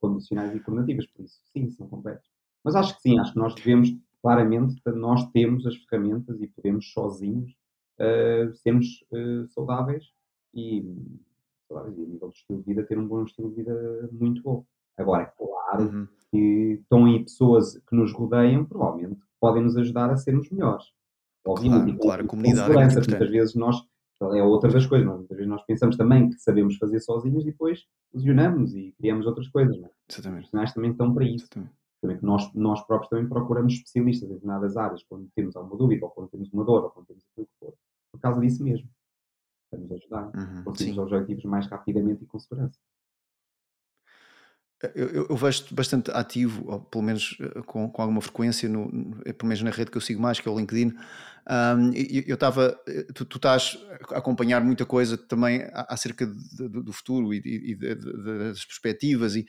condicionais e coordenativas, por isso sim, são completos. Mas acho que sim, acho que nós devemos, claramente, nós temos as ferramentas e podemos sozinhos uh, sermos uh, saudáveis e, saudáveis e a nível de estilo de vida ter um bom estilo de vida muito bom. Agora, claro uhum. que estão aí pessoas que nos rodeiam, provavelmente podem nos ajudar a sermos melhores. Obviamente, claro, claro, a comunidade. É muitas vezes nós é outra das coisas, não? É? muitas vezes nós pensamos também que sabemos fazer sozinhos e depois lesionamos e criamos outras coisas. Não? É? Exatamente. Os profissionais também estão para isso. Exatamente. Também que nós, nós próprios também procuramos especialistas em determinadas áreas, quando temos alguma dúvida, ou quando temos uma dor, ou quando temos aquilo que for. Por causa disso mesmo. Para nos ajudar. Uhum, conseguimos objetivos mais rapidamente e com segurança. Eu, eu vejo-te bastante ativo, ou pelo menos eh, com, com alguma frequência, no, no, pelo menos na rede que eu sigo mais, que é o LinkedIn. Um, eu estava, eh, tu, tu, estás a acompanhar muita coisa também acerca de, de, do futuro e, e de, das perspectivas. E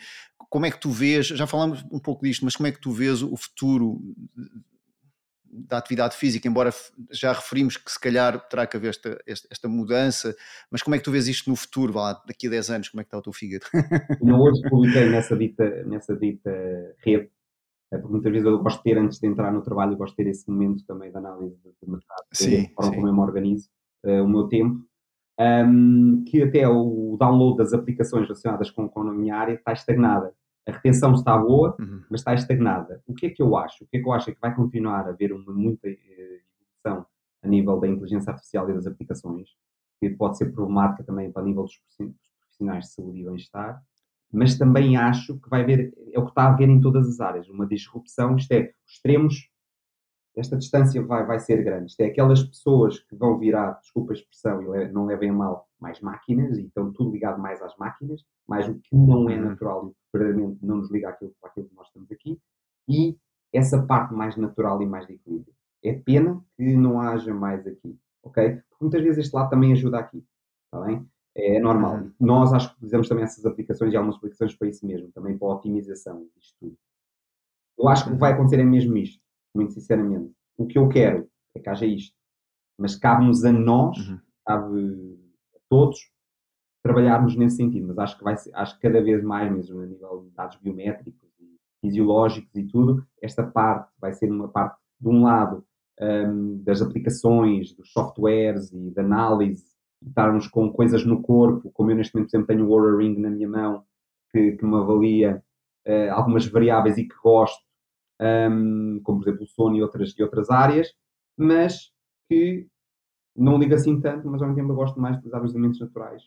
como é que tu vês, já falamos um pouco disto, mas como é que tu vês o futuro da atividade física, embora já referimos que se calhar terá que haver esta, esta, mudança, mas como é que tu vês isto no futuro, vá lá, daqui a 10 anos, como é que está o teu fígado? Eu hoje publiquei nessa dita, nessa dita rede, eh, porque muitas vezes eu gosto de ter, antes de entrar no trabalho, eu gosto de ter esse momento também de análise de mercado, sim, a forma como eu me organizo, uh, o meu tempo, um, que até o download das aplicações relacionadas com, com a minha área está estagnada. A retenção está boa, uhum. mas está estagnada. O que é que eu acho? O que é que eu acho é que vai continuar a haver uma muita eh, evolução a nível da inteligência artificial e das aplicações, que pode ser problemática também para o nível dos profissionais de saúde e bem-estar, mas também acho que vai haver, é o que está a haver em todas as áreas, uma disrupção, isto é, extremos esta distância vai, vai ser grande. Isto é aquelas pessoas que vão virar, desculpa a expressão, e não levem a mal, mais máquinas, e estão tudo ligado mais às máquinas, mais o que não é uhum. natural e verdadeiramente não nos liga àquilo, àquilo que nós estamos aqui, e essa parte mais natural e mais de equilíbrio. É pena que não haja mais aqui, ok? Porque muitas vezes este lado também ajuda aqui, está bem? É normal. Uhum. Nós acho que utilizamos também essas aplicações e algumas aplicações para isso mesmo, também para a otimização disto tudo. Eu acho que o que vai acontecer é mesmo isto muito sinceramente. O que eu quero é que haja isto. Mas cabe-nos a nós, uhum. cabe a todos, trabalharmos nesse sentido. Mas acho que vai ser, acho que cada vez mais, mesmo a nível de dados biométricos e fisiológicos e tudo, esta parte vai ser uma parte, de um lado, um, das aplicações, dos softwares e da análise, estarmos com coisas no corpo, como eu neste momento, sempre tenho o Oura Ring na minha mão, que, que me avalia uh, algumas variáveis e que gosto, um, como por exemplo o sono e outras, e outras áreas, mas que não ligo assim tanto, mas ao mesmo tempo eu gosto mais de usar os elementos naturais.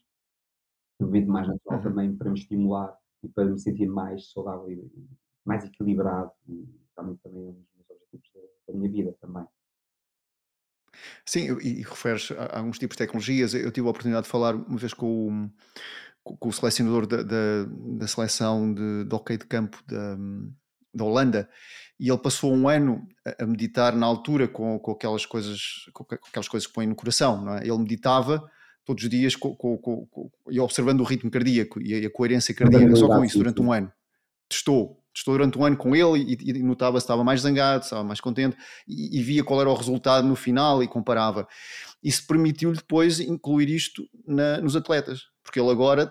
Vídeo mais natural uhum. também para me estimular e para me sentir mais saudável e mais equilibrado e realmente também é um dos meus objetivos da, da minha vida também. Sim, e, e referes a, alguns tipos de tecnologias. Eu tive a oportunidade de falar uma vez com o, com o selecionador da, da, da seleção de, de hockey de campo da, da Holanda, e ele passou um ano a meditar na altura com, com aquelas coisas com aquelas coisas que põem no coração, não é? Ele meditava todos os dias com, com, com, e observando o ritmo cardíaco e a, coerência cardíaca, só com isso durante um ano. Testou, testou durante um ano com ele e, e notava se estava mais zangado, se estava mais contente e, e, via qual era o resultado no final e comparava. Isso permitiu-lhe depois incluir isto na, nos atletas, porque ele agora,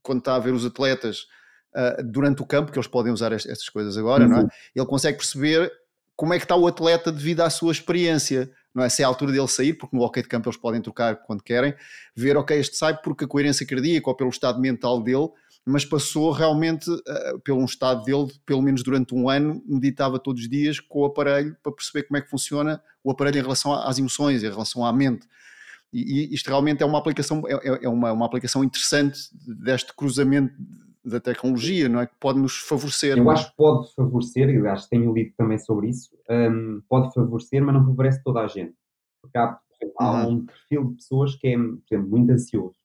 quando está a ver os atletas uh, durante o campo, que eles podem usar estas coisas agora, uhum. não é? Uhum. Ele consegue perceber como é que está o atleta devido à sua experiência, não é? Se é a altura dele sair, porque no hockey de campo eles podem trocar quando querem, ver, ok, este sai porque a coerência cardíaca ou pelo estado mental dele, mas passou realmente uh, pelo um estado dele, pelo menos durante um ano, meditava todos os dias com o aparelho para perceber como é que funciona o aparelho em relação às emoções, em relação à mente. E, e isto realmente é uma aplicação, é, é, é uma, uma aplicação interessante deste cruzamento da tecnologia, não é? Que pode nos favorecer. Eu acho que pode favorecer, e acho que tenho lido também sobre isso, um, pode favorecer, mas não favorece toda a gente. Porque há, há uhum. um perfil de pessoas que é, por exemplo, muito ansioso.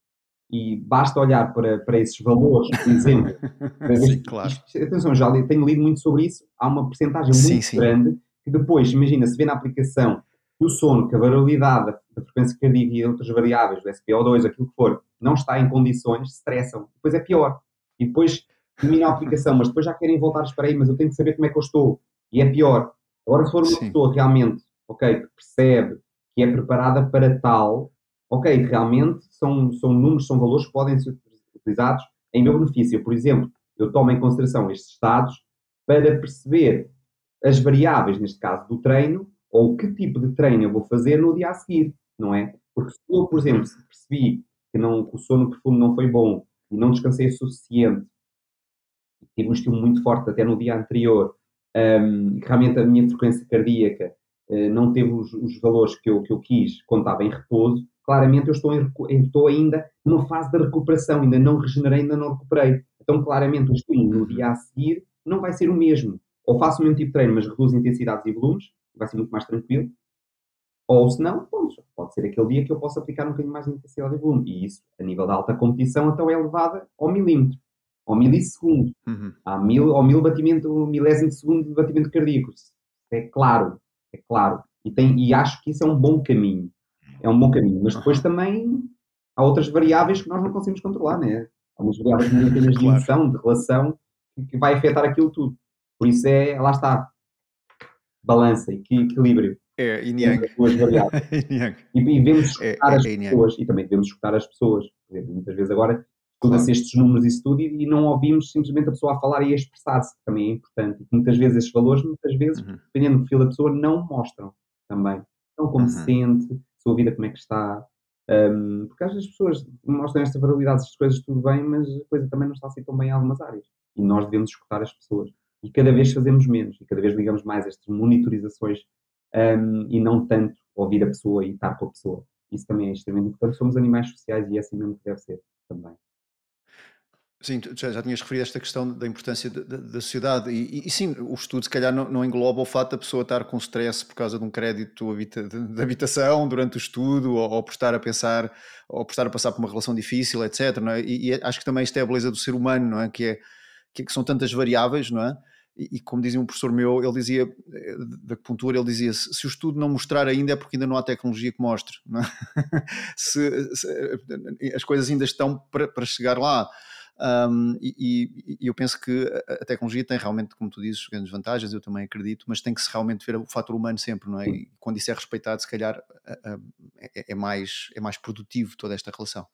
E basta olhar para, para esses valores, por exemplo. sim, claro. Atenção, já tenho lido muito sobre isso. Há uma porcentagem muito sim, grande que depois, imagina, se vê na aplicação que o sono, que a variabilidade da frequência cardíaca e outras variáveis, do SPO2, aquilo que for, não está em condições, stressam. Depois é pior e depois termina a aplicação, mas depois já querem voltar, espera aí, mas eu tenho que saber como é que eu estou. E é pior. Agora, se for uma Sim. pessoa realmente, ok, que percebe, que é preparada para tal, ok, realmente são, são números, são valores que podem ser utilizados em meu benefício. Por exemplo, eu tomo em consideração estes estados para perceber as variáveis, neste caso, do treino, ou que tipo de treino eu vou fazer no dia a seguir, não é? Porque se eu, por exemplo, percebi que, não, que o sono profundo não foi bom e não descansei o suficiente, tive um estímulo muito forte até no dia anterior, um, realmente a minha frequência cardíaca uh, não teve os, os, valores que eu, que eu quis quando estava em repouso, claramente eu estou, em, estou ainda numa fase de recuperação, ainda não regenerei, ainda não recuperei. Então, claramente, o estímulo no dia a seguir não vai ser o mesmo. Ou faço o mesmo tipo de treino, mas reduzo intensidades e volumes, vai ser muito mais tranquilo. Ou se não, pode ser aquele dia que eu possa aplicar um bocadinho mais de intensidade e volume. E isso, a nível da alta competição, então é levada ao milímetro, ao milissegundo, uhum. ao mil, ao mil batimento, milésimo de segundo de batimento cardíaco. É claro, é claro. E, tem, e acho que isso é um bom caminho. É um bom caminho. Mas depois também há outras variáveis que nós não conseguimos controlar, né? Há umas variáveis de emoção, de relação, que vai afetar aquilo tudo. Por isso é, lá está, balança e equilíbrio. É, yin yang. e, e devemos escutar é, é, as pessoas, e também devemos escutar as pessoas. Exemplo, muitas vezes agora estuda-se claro. estes números e tudo e, e, não ouvimos simplesmente a pessoa a falar e a expressar-se, que também é importante. E muitas vezes esses valores, muitas vezes, uhum. dependendo do perfil da pessoa, não mostram também. Então, como uhum. se sente, sua vida como é que está. Um, porque às vezes as pessoas mostram esta variabilidade, estas coisas tudo bem, mas a coisa também não está assim tão bem em algumas áreas. E nós devemos escutar as pessoas. E cada vez fazemos menos, e cada vez ligamos mais estas monitorizações um, e não tanto ouvir a pessoa e estar com a pessoa. Isso também é extremamente importante. Somos animais sociais e é assim mesmo que deve ser também. Sim, já, já tinhas referido esta questão da importância da, da sociedade e, e, e, sim, o estudo se calhar não, não, engloba o fato da pessoa estar com stress por causa de um crédito habita, de, de, habitação durante o estudo ou, ou, por estar a pensar ou por estar a passar por uma relação difícil, etc. É? e, e, acho que também isto é a beleza do ser humano, não é? Que, é, que, que são tantas variáveis, não é? E, como dizia um professor meu, ele dizia, eh, da acupuntura, ele dizia, se o estudo não mostrar ainda é porque ainda não há tecnologia que mostre. É? se, se, eh, as coisas ainda estão para, para chegar lá. Um, e, e, eu penso que a tecnologia tem realmente, como tu dizes, grandes vantagens, eu também acredito, mas tem que se realmente ver o fator humano sempre, não é? E quando isso é respeitado, se calhar é, é, mais, é mais produtivo toda esta relação.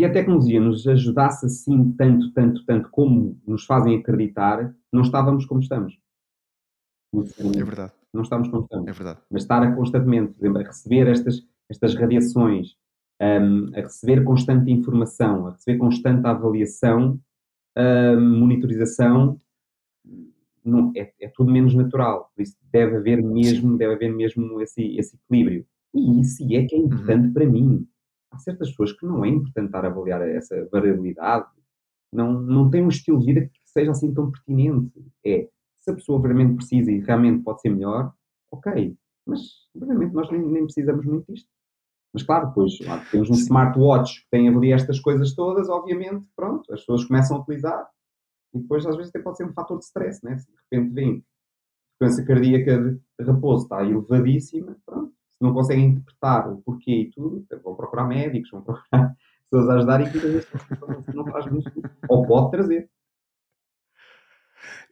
Se a tecnologia nos ajudasse assim tanto, tanto, tanto como nos fazem acreditar, não estávamos como estamos. É verdade. Não estamos como estamos. É verdade. Mas estar a constantemente a receber estas, estas radiações, um, a receber constante informação, a receber constante avaliação, um, monitorização, não, é, é, tudo menos natural. Por isso deve haver mesmo, deve haver mesmo esse, esse equilíbrio. E isso é que é importante uhum. para mim. Há certas pessoas que não é importante estar a avaliar essa variabilidade, não, não tem um estilo de vida que seja assim tão pertinente. É, se a pessoa realmente precisa e realmente pode ser melhor, ok. Mas, obviamente, nós nem, nem precisamos muito disto. Mas claro, depois temos um smartwatch que tem ali estas coisas todas, obviamente, pronto, as pessoas começam a utilizar e depois às vezes até pode ser um fator de stress, né? Se de repente vem a frequência cardíaca de repouso está elevadíssima, pronto, não conseguem interpretar o porquê e tudo, vão procurar médicos, vão procurar pessoas a ajudar e muitas vezes não faz muito, ou pode trazer.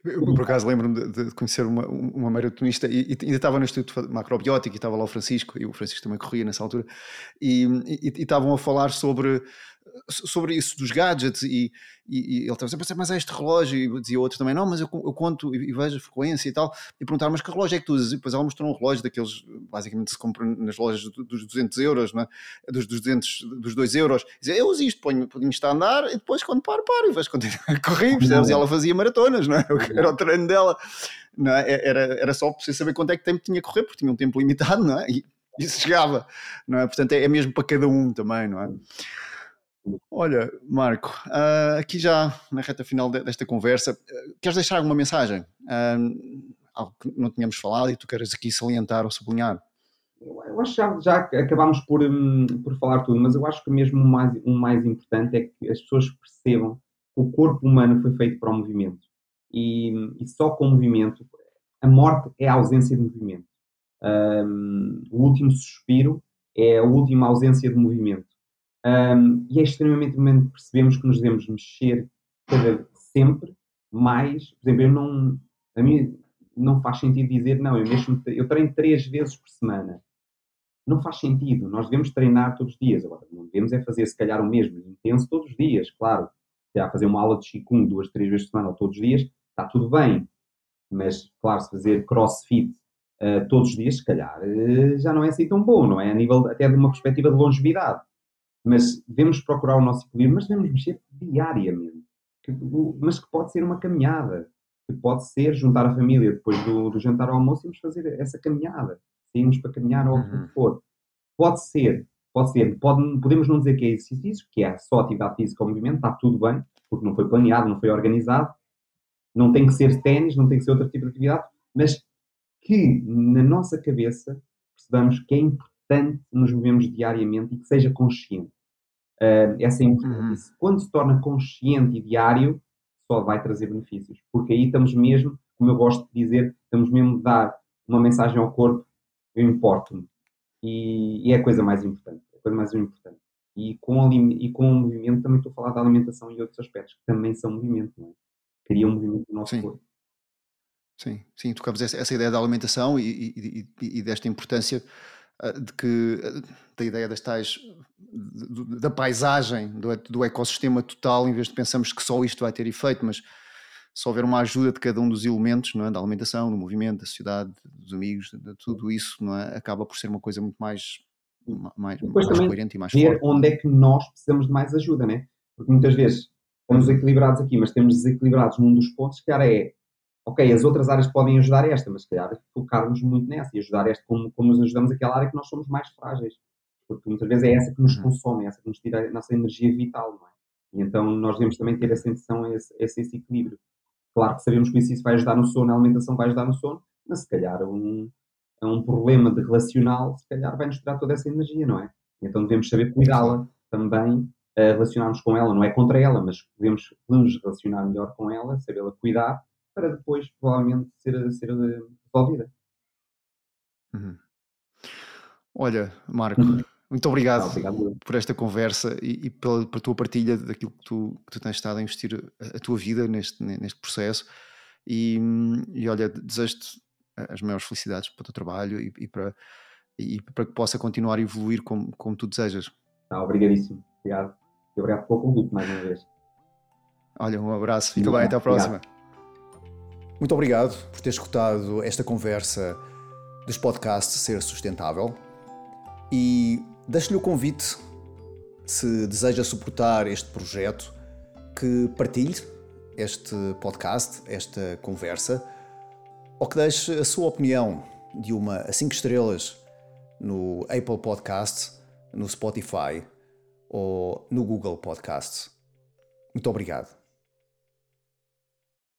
Eu, por acaso, lembro-me de, de, conhecer uma, uma maratonista e, e, ainda estava no Instituto Macrobiótico e estava lá o Francisco, e o Francisco também corria nessa altura, e, e, e estavam a falar sobre sobre isso dos gadgets e, e, e ele estava sempre a mas é este relógio e dizia outro também, não, mas eu, eu conto e, e, vejo a frequência e tal e perguntaram, mas que relógio é que tu usas? E depois ela mostrou um relógio daqueles, basicamente se compra nas lojas dos 200 euros não é? dos, dos 200, dos 2 euros e dizia, eu uso isto, ponho, ponho isto a andar e depois quando paro, paro e vejo continuar a correr e ela fazia maratonas, não é? era o treino dela não é? era, era só para você saber quanto é que tempo tinha que correr, porque tinha um tempo limitado, não é? E isso chegava, não é? Portanto, é, é mesmo para cada um também, não é? Olha, Marco, uh, aqui já na reta final desta conversa, uh, queres deixar alguma mensagem? Uh, algo que não tínhamos falado e tu queres aqui salientar ou sublinhar? Eu acho que já, já acabámos por, um, por falar tudo, mas eu acho que mesmo o mais, o mais importante é que as pessoas percebam que o corpo humano foi feito para o movimento. E, e só com o movimento, a morte é a ausência de movimento. Um, o último suspiro é a última ausência de movimento. Um, e é extremamente importante percebemos que nos devemos mexer cada, sempre mais. Por exemplo, eu não, a mim não faz sentido dizer, não, eu, mexo, eu treino três vezes por semana. Não faz sentido. Nós devemos treinar todos os dias. Agora, não devemos é fazer, se calhar, o mesmo intenso todos os dias, claro. Já fazer uma aula de Qigong duas, três vezes por semana ou todos os dias, está tudo bem. Mas, claro, se fazer crossfit uh, todos os dias, se calhar, uh, já não é assim tão bom, não é? A nível até de uma perspectiva de longevidade mas devemos procurar o nosso equilíbrio, mas devemos mexer diariamente. Que, mas que pode ser uma caminhada, que pode ser juntar a família depois do, do jantar ao almoço e fazer essa caminhada, sairmos para caminhar ou o que uhum. for. Pode ser pode ser, pode, podemos não dizer que é exercício, que é só atividade física ou movimento, está tudo bem, porque não foi planeado, não foi organizado, não tem que ser ténis, não tem que ser outro tipo de atividade, mas que na nossa cabeça percebamos que é importante nos movemos diariamente e que seja consciente. Uh, essa é importante. Uhum. Quando se torna consciente e diário, só vai trazer benefícios, porque aí estamos mesmo, como eu gosto de dizer, estamos mesmo a dar uma mensagem ao corpo, eu importo-me. E, e, é a coisa mais importante. É a coisa mais importante. E com, e com o movimento também estou a falar da alimentação e outros aspectos que também são movimento, não é? Cria um movimento no nosso sim. corpo. Sim, sim, tocamos essa, essa ideia da alimentação e, e, e, desta importância ah, de que ah, da ideia das tais da paisagem, do, do ecossistema total, em vez de pensarmos que só isto vai ter efeito, mas se houver uma ajuda de cada um dos elementos, não é? da alimentação, do movimento, da sociedade, dos amigos, de tudo isso, não é? acaba por ser uma coisa muito mais, mais, mais coerente e mais ver forte. onde é que nós precisamos de mais ajuda, né? Porque muitas vezes estamos equilibrados aqui, mas temos desequilibrados num dos pontos que era é ok, as outras áreas podem ajudar esta, mas se calhar focarmos muito nessa e ajudar esta como, como nos ajudamos aquela área que nós somos mais frágeis. Porque muitas vezes é essa que nos uhum. consome, é essa que nos tira a nossa energia vital, não é? E então nós devemos também ter essa intenção, esse, esse, esse equilíbrio. Claro que sabemos que isso vai ajudar no sono, a alimentação vai ajudar no sono, mas se calhar um, é um problema de relacional, se calhar vai nos tirar toda essa energia, não é? E então devemos saber cuidá-la também, uh, relacionarmos com ela, não é contra ela, mas devemos nos relacionar melhor com ela, sabê-la cuidar, para depois provavelmente ser, ser eh, resolvida. Uhum. Olha, Marco, uhum. muito obrigado, obrigado, por esta conversa e, e pela, pela, tua partilha daquilo que tu, que tu tens estado a investir a, a tua vida neste, neste processo. E, e olha, desejo-te as maiores felicidades para o teu trabalho e, e, para, e para que possa continuar a evoluir como, como tu desejas. Ah, obrigadíssimo. Obrigado. E obrigado pelo convite mais uma vez. Olha, um abraço. Fica bem, até à próxima. Obrigado. Muito obrigado por ter escutado esta conversa dos podcasts Ser Sustentável e deixo-lhe o convite, se deseja suportar este projeto, que partilhe este podcast, esta conversa, ou que deixe a sua opinião de uma a 5 estrelas no Apple Podcasts, no Spotify ou no Google Podcasts. Muito obrigado.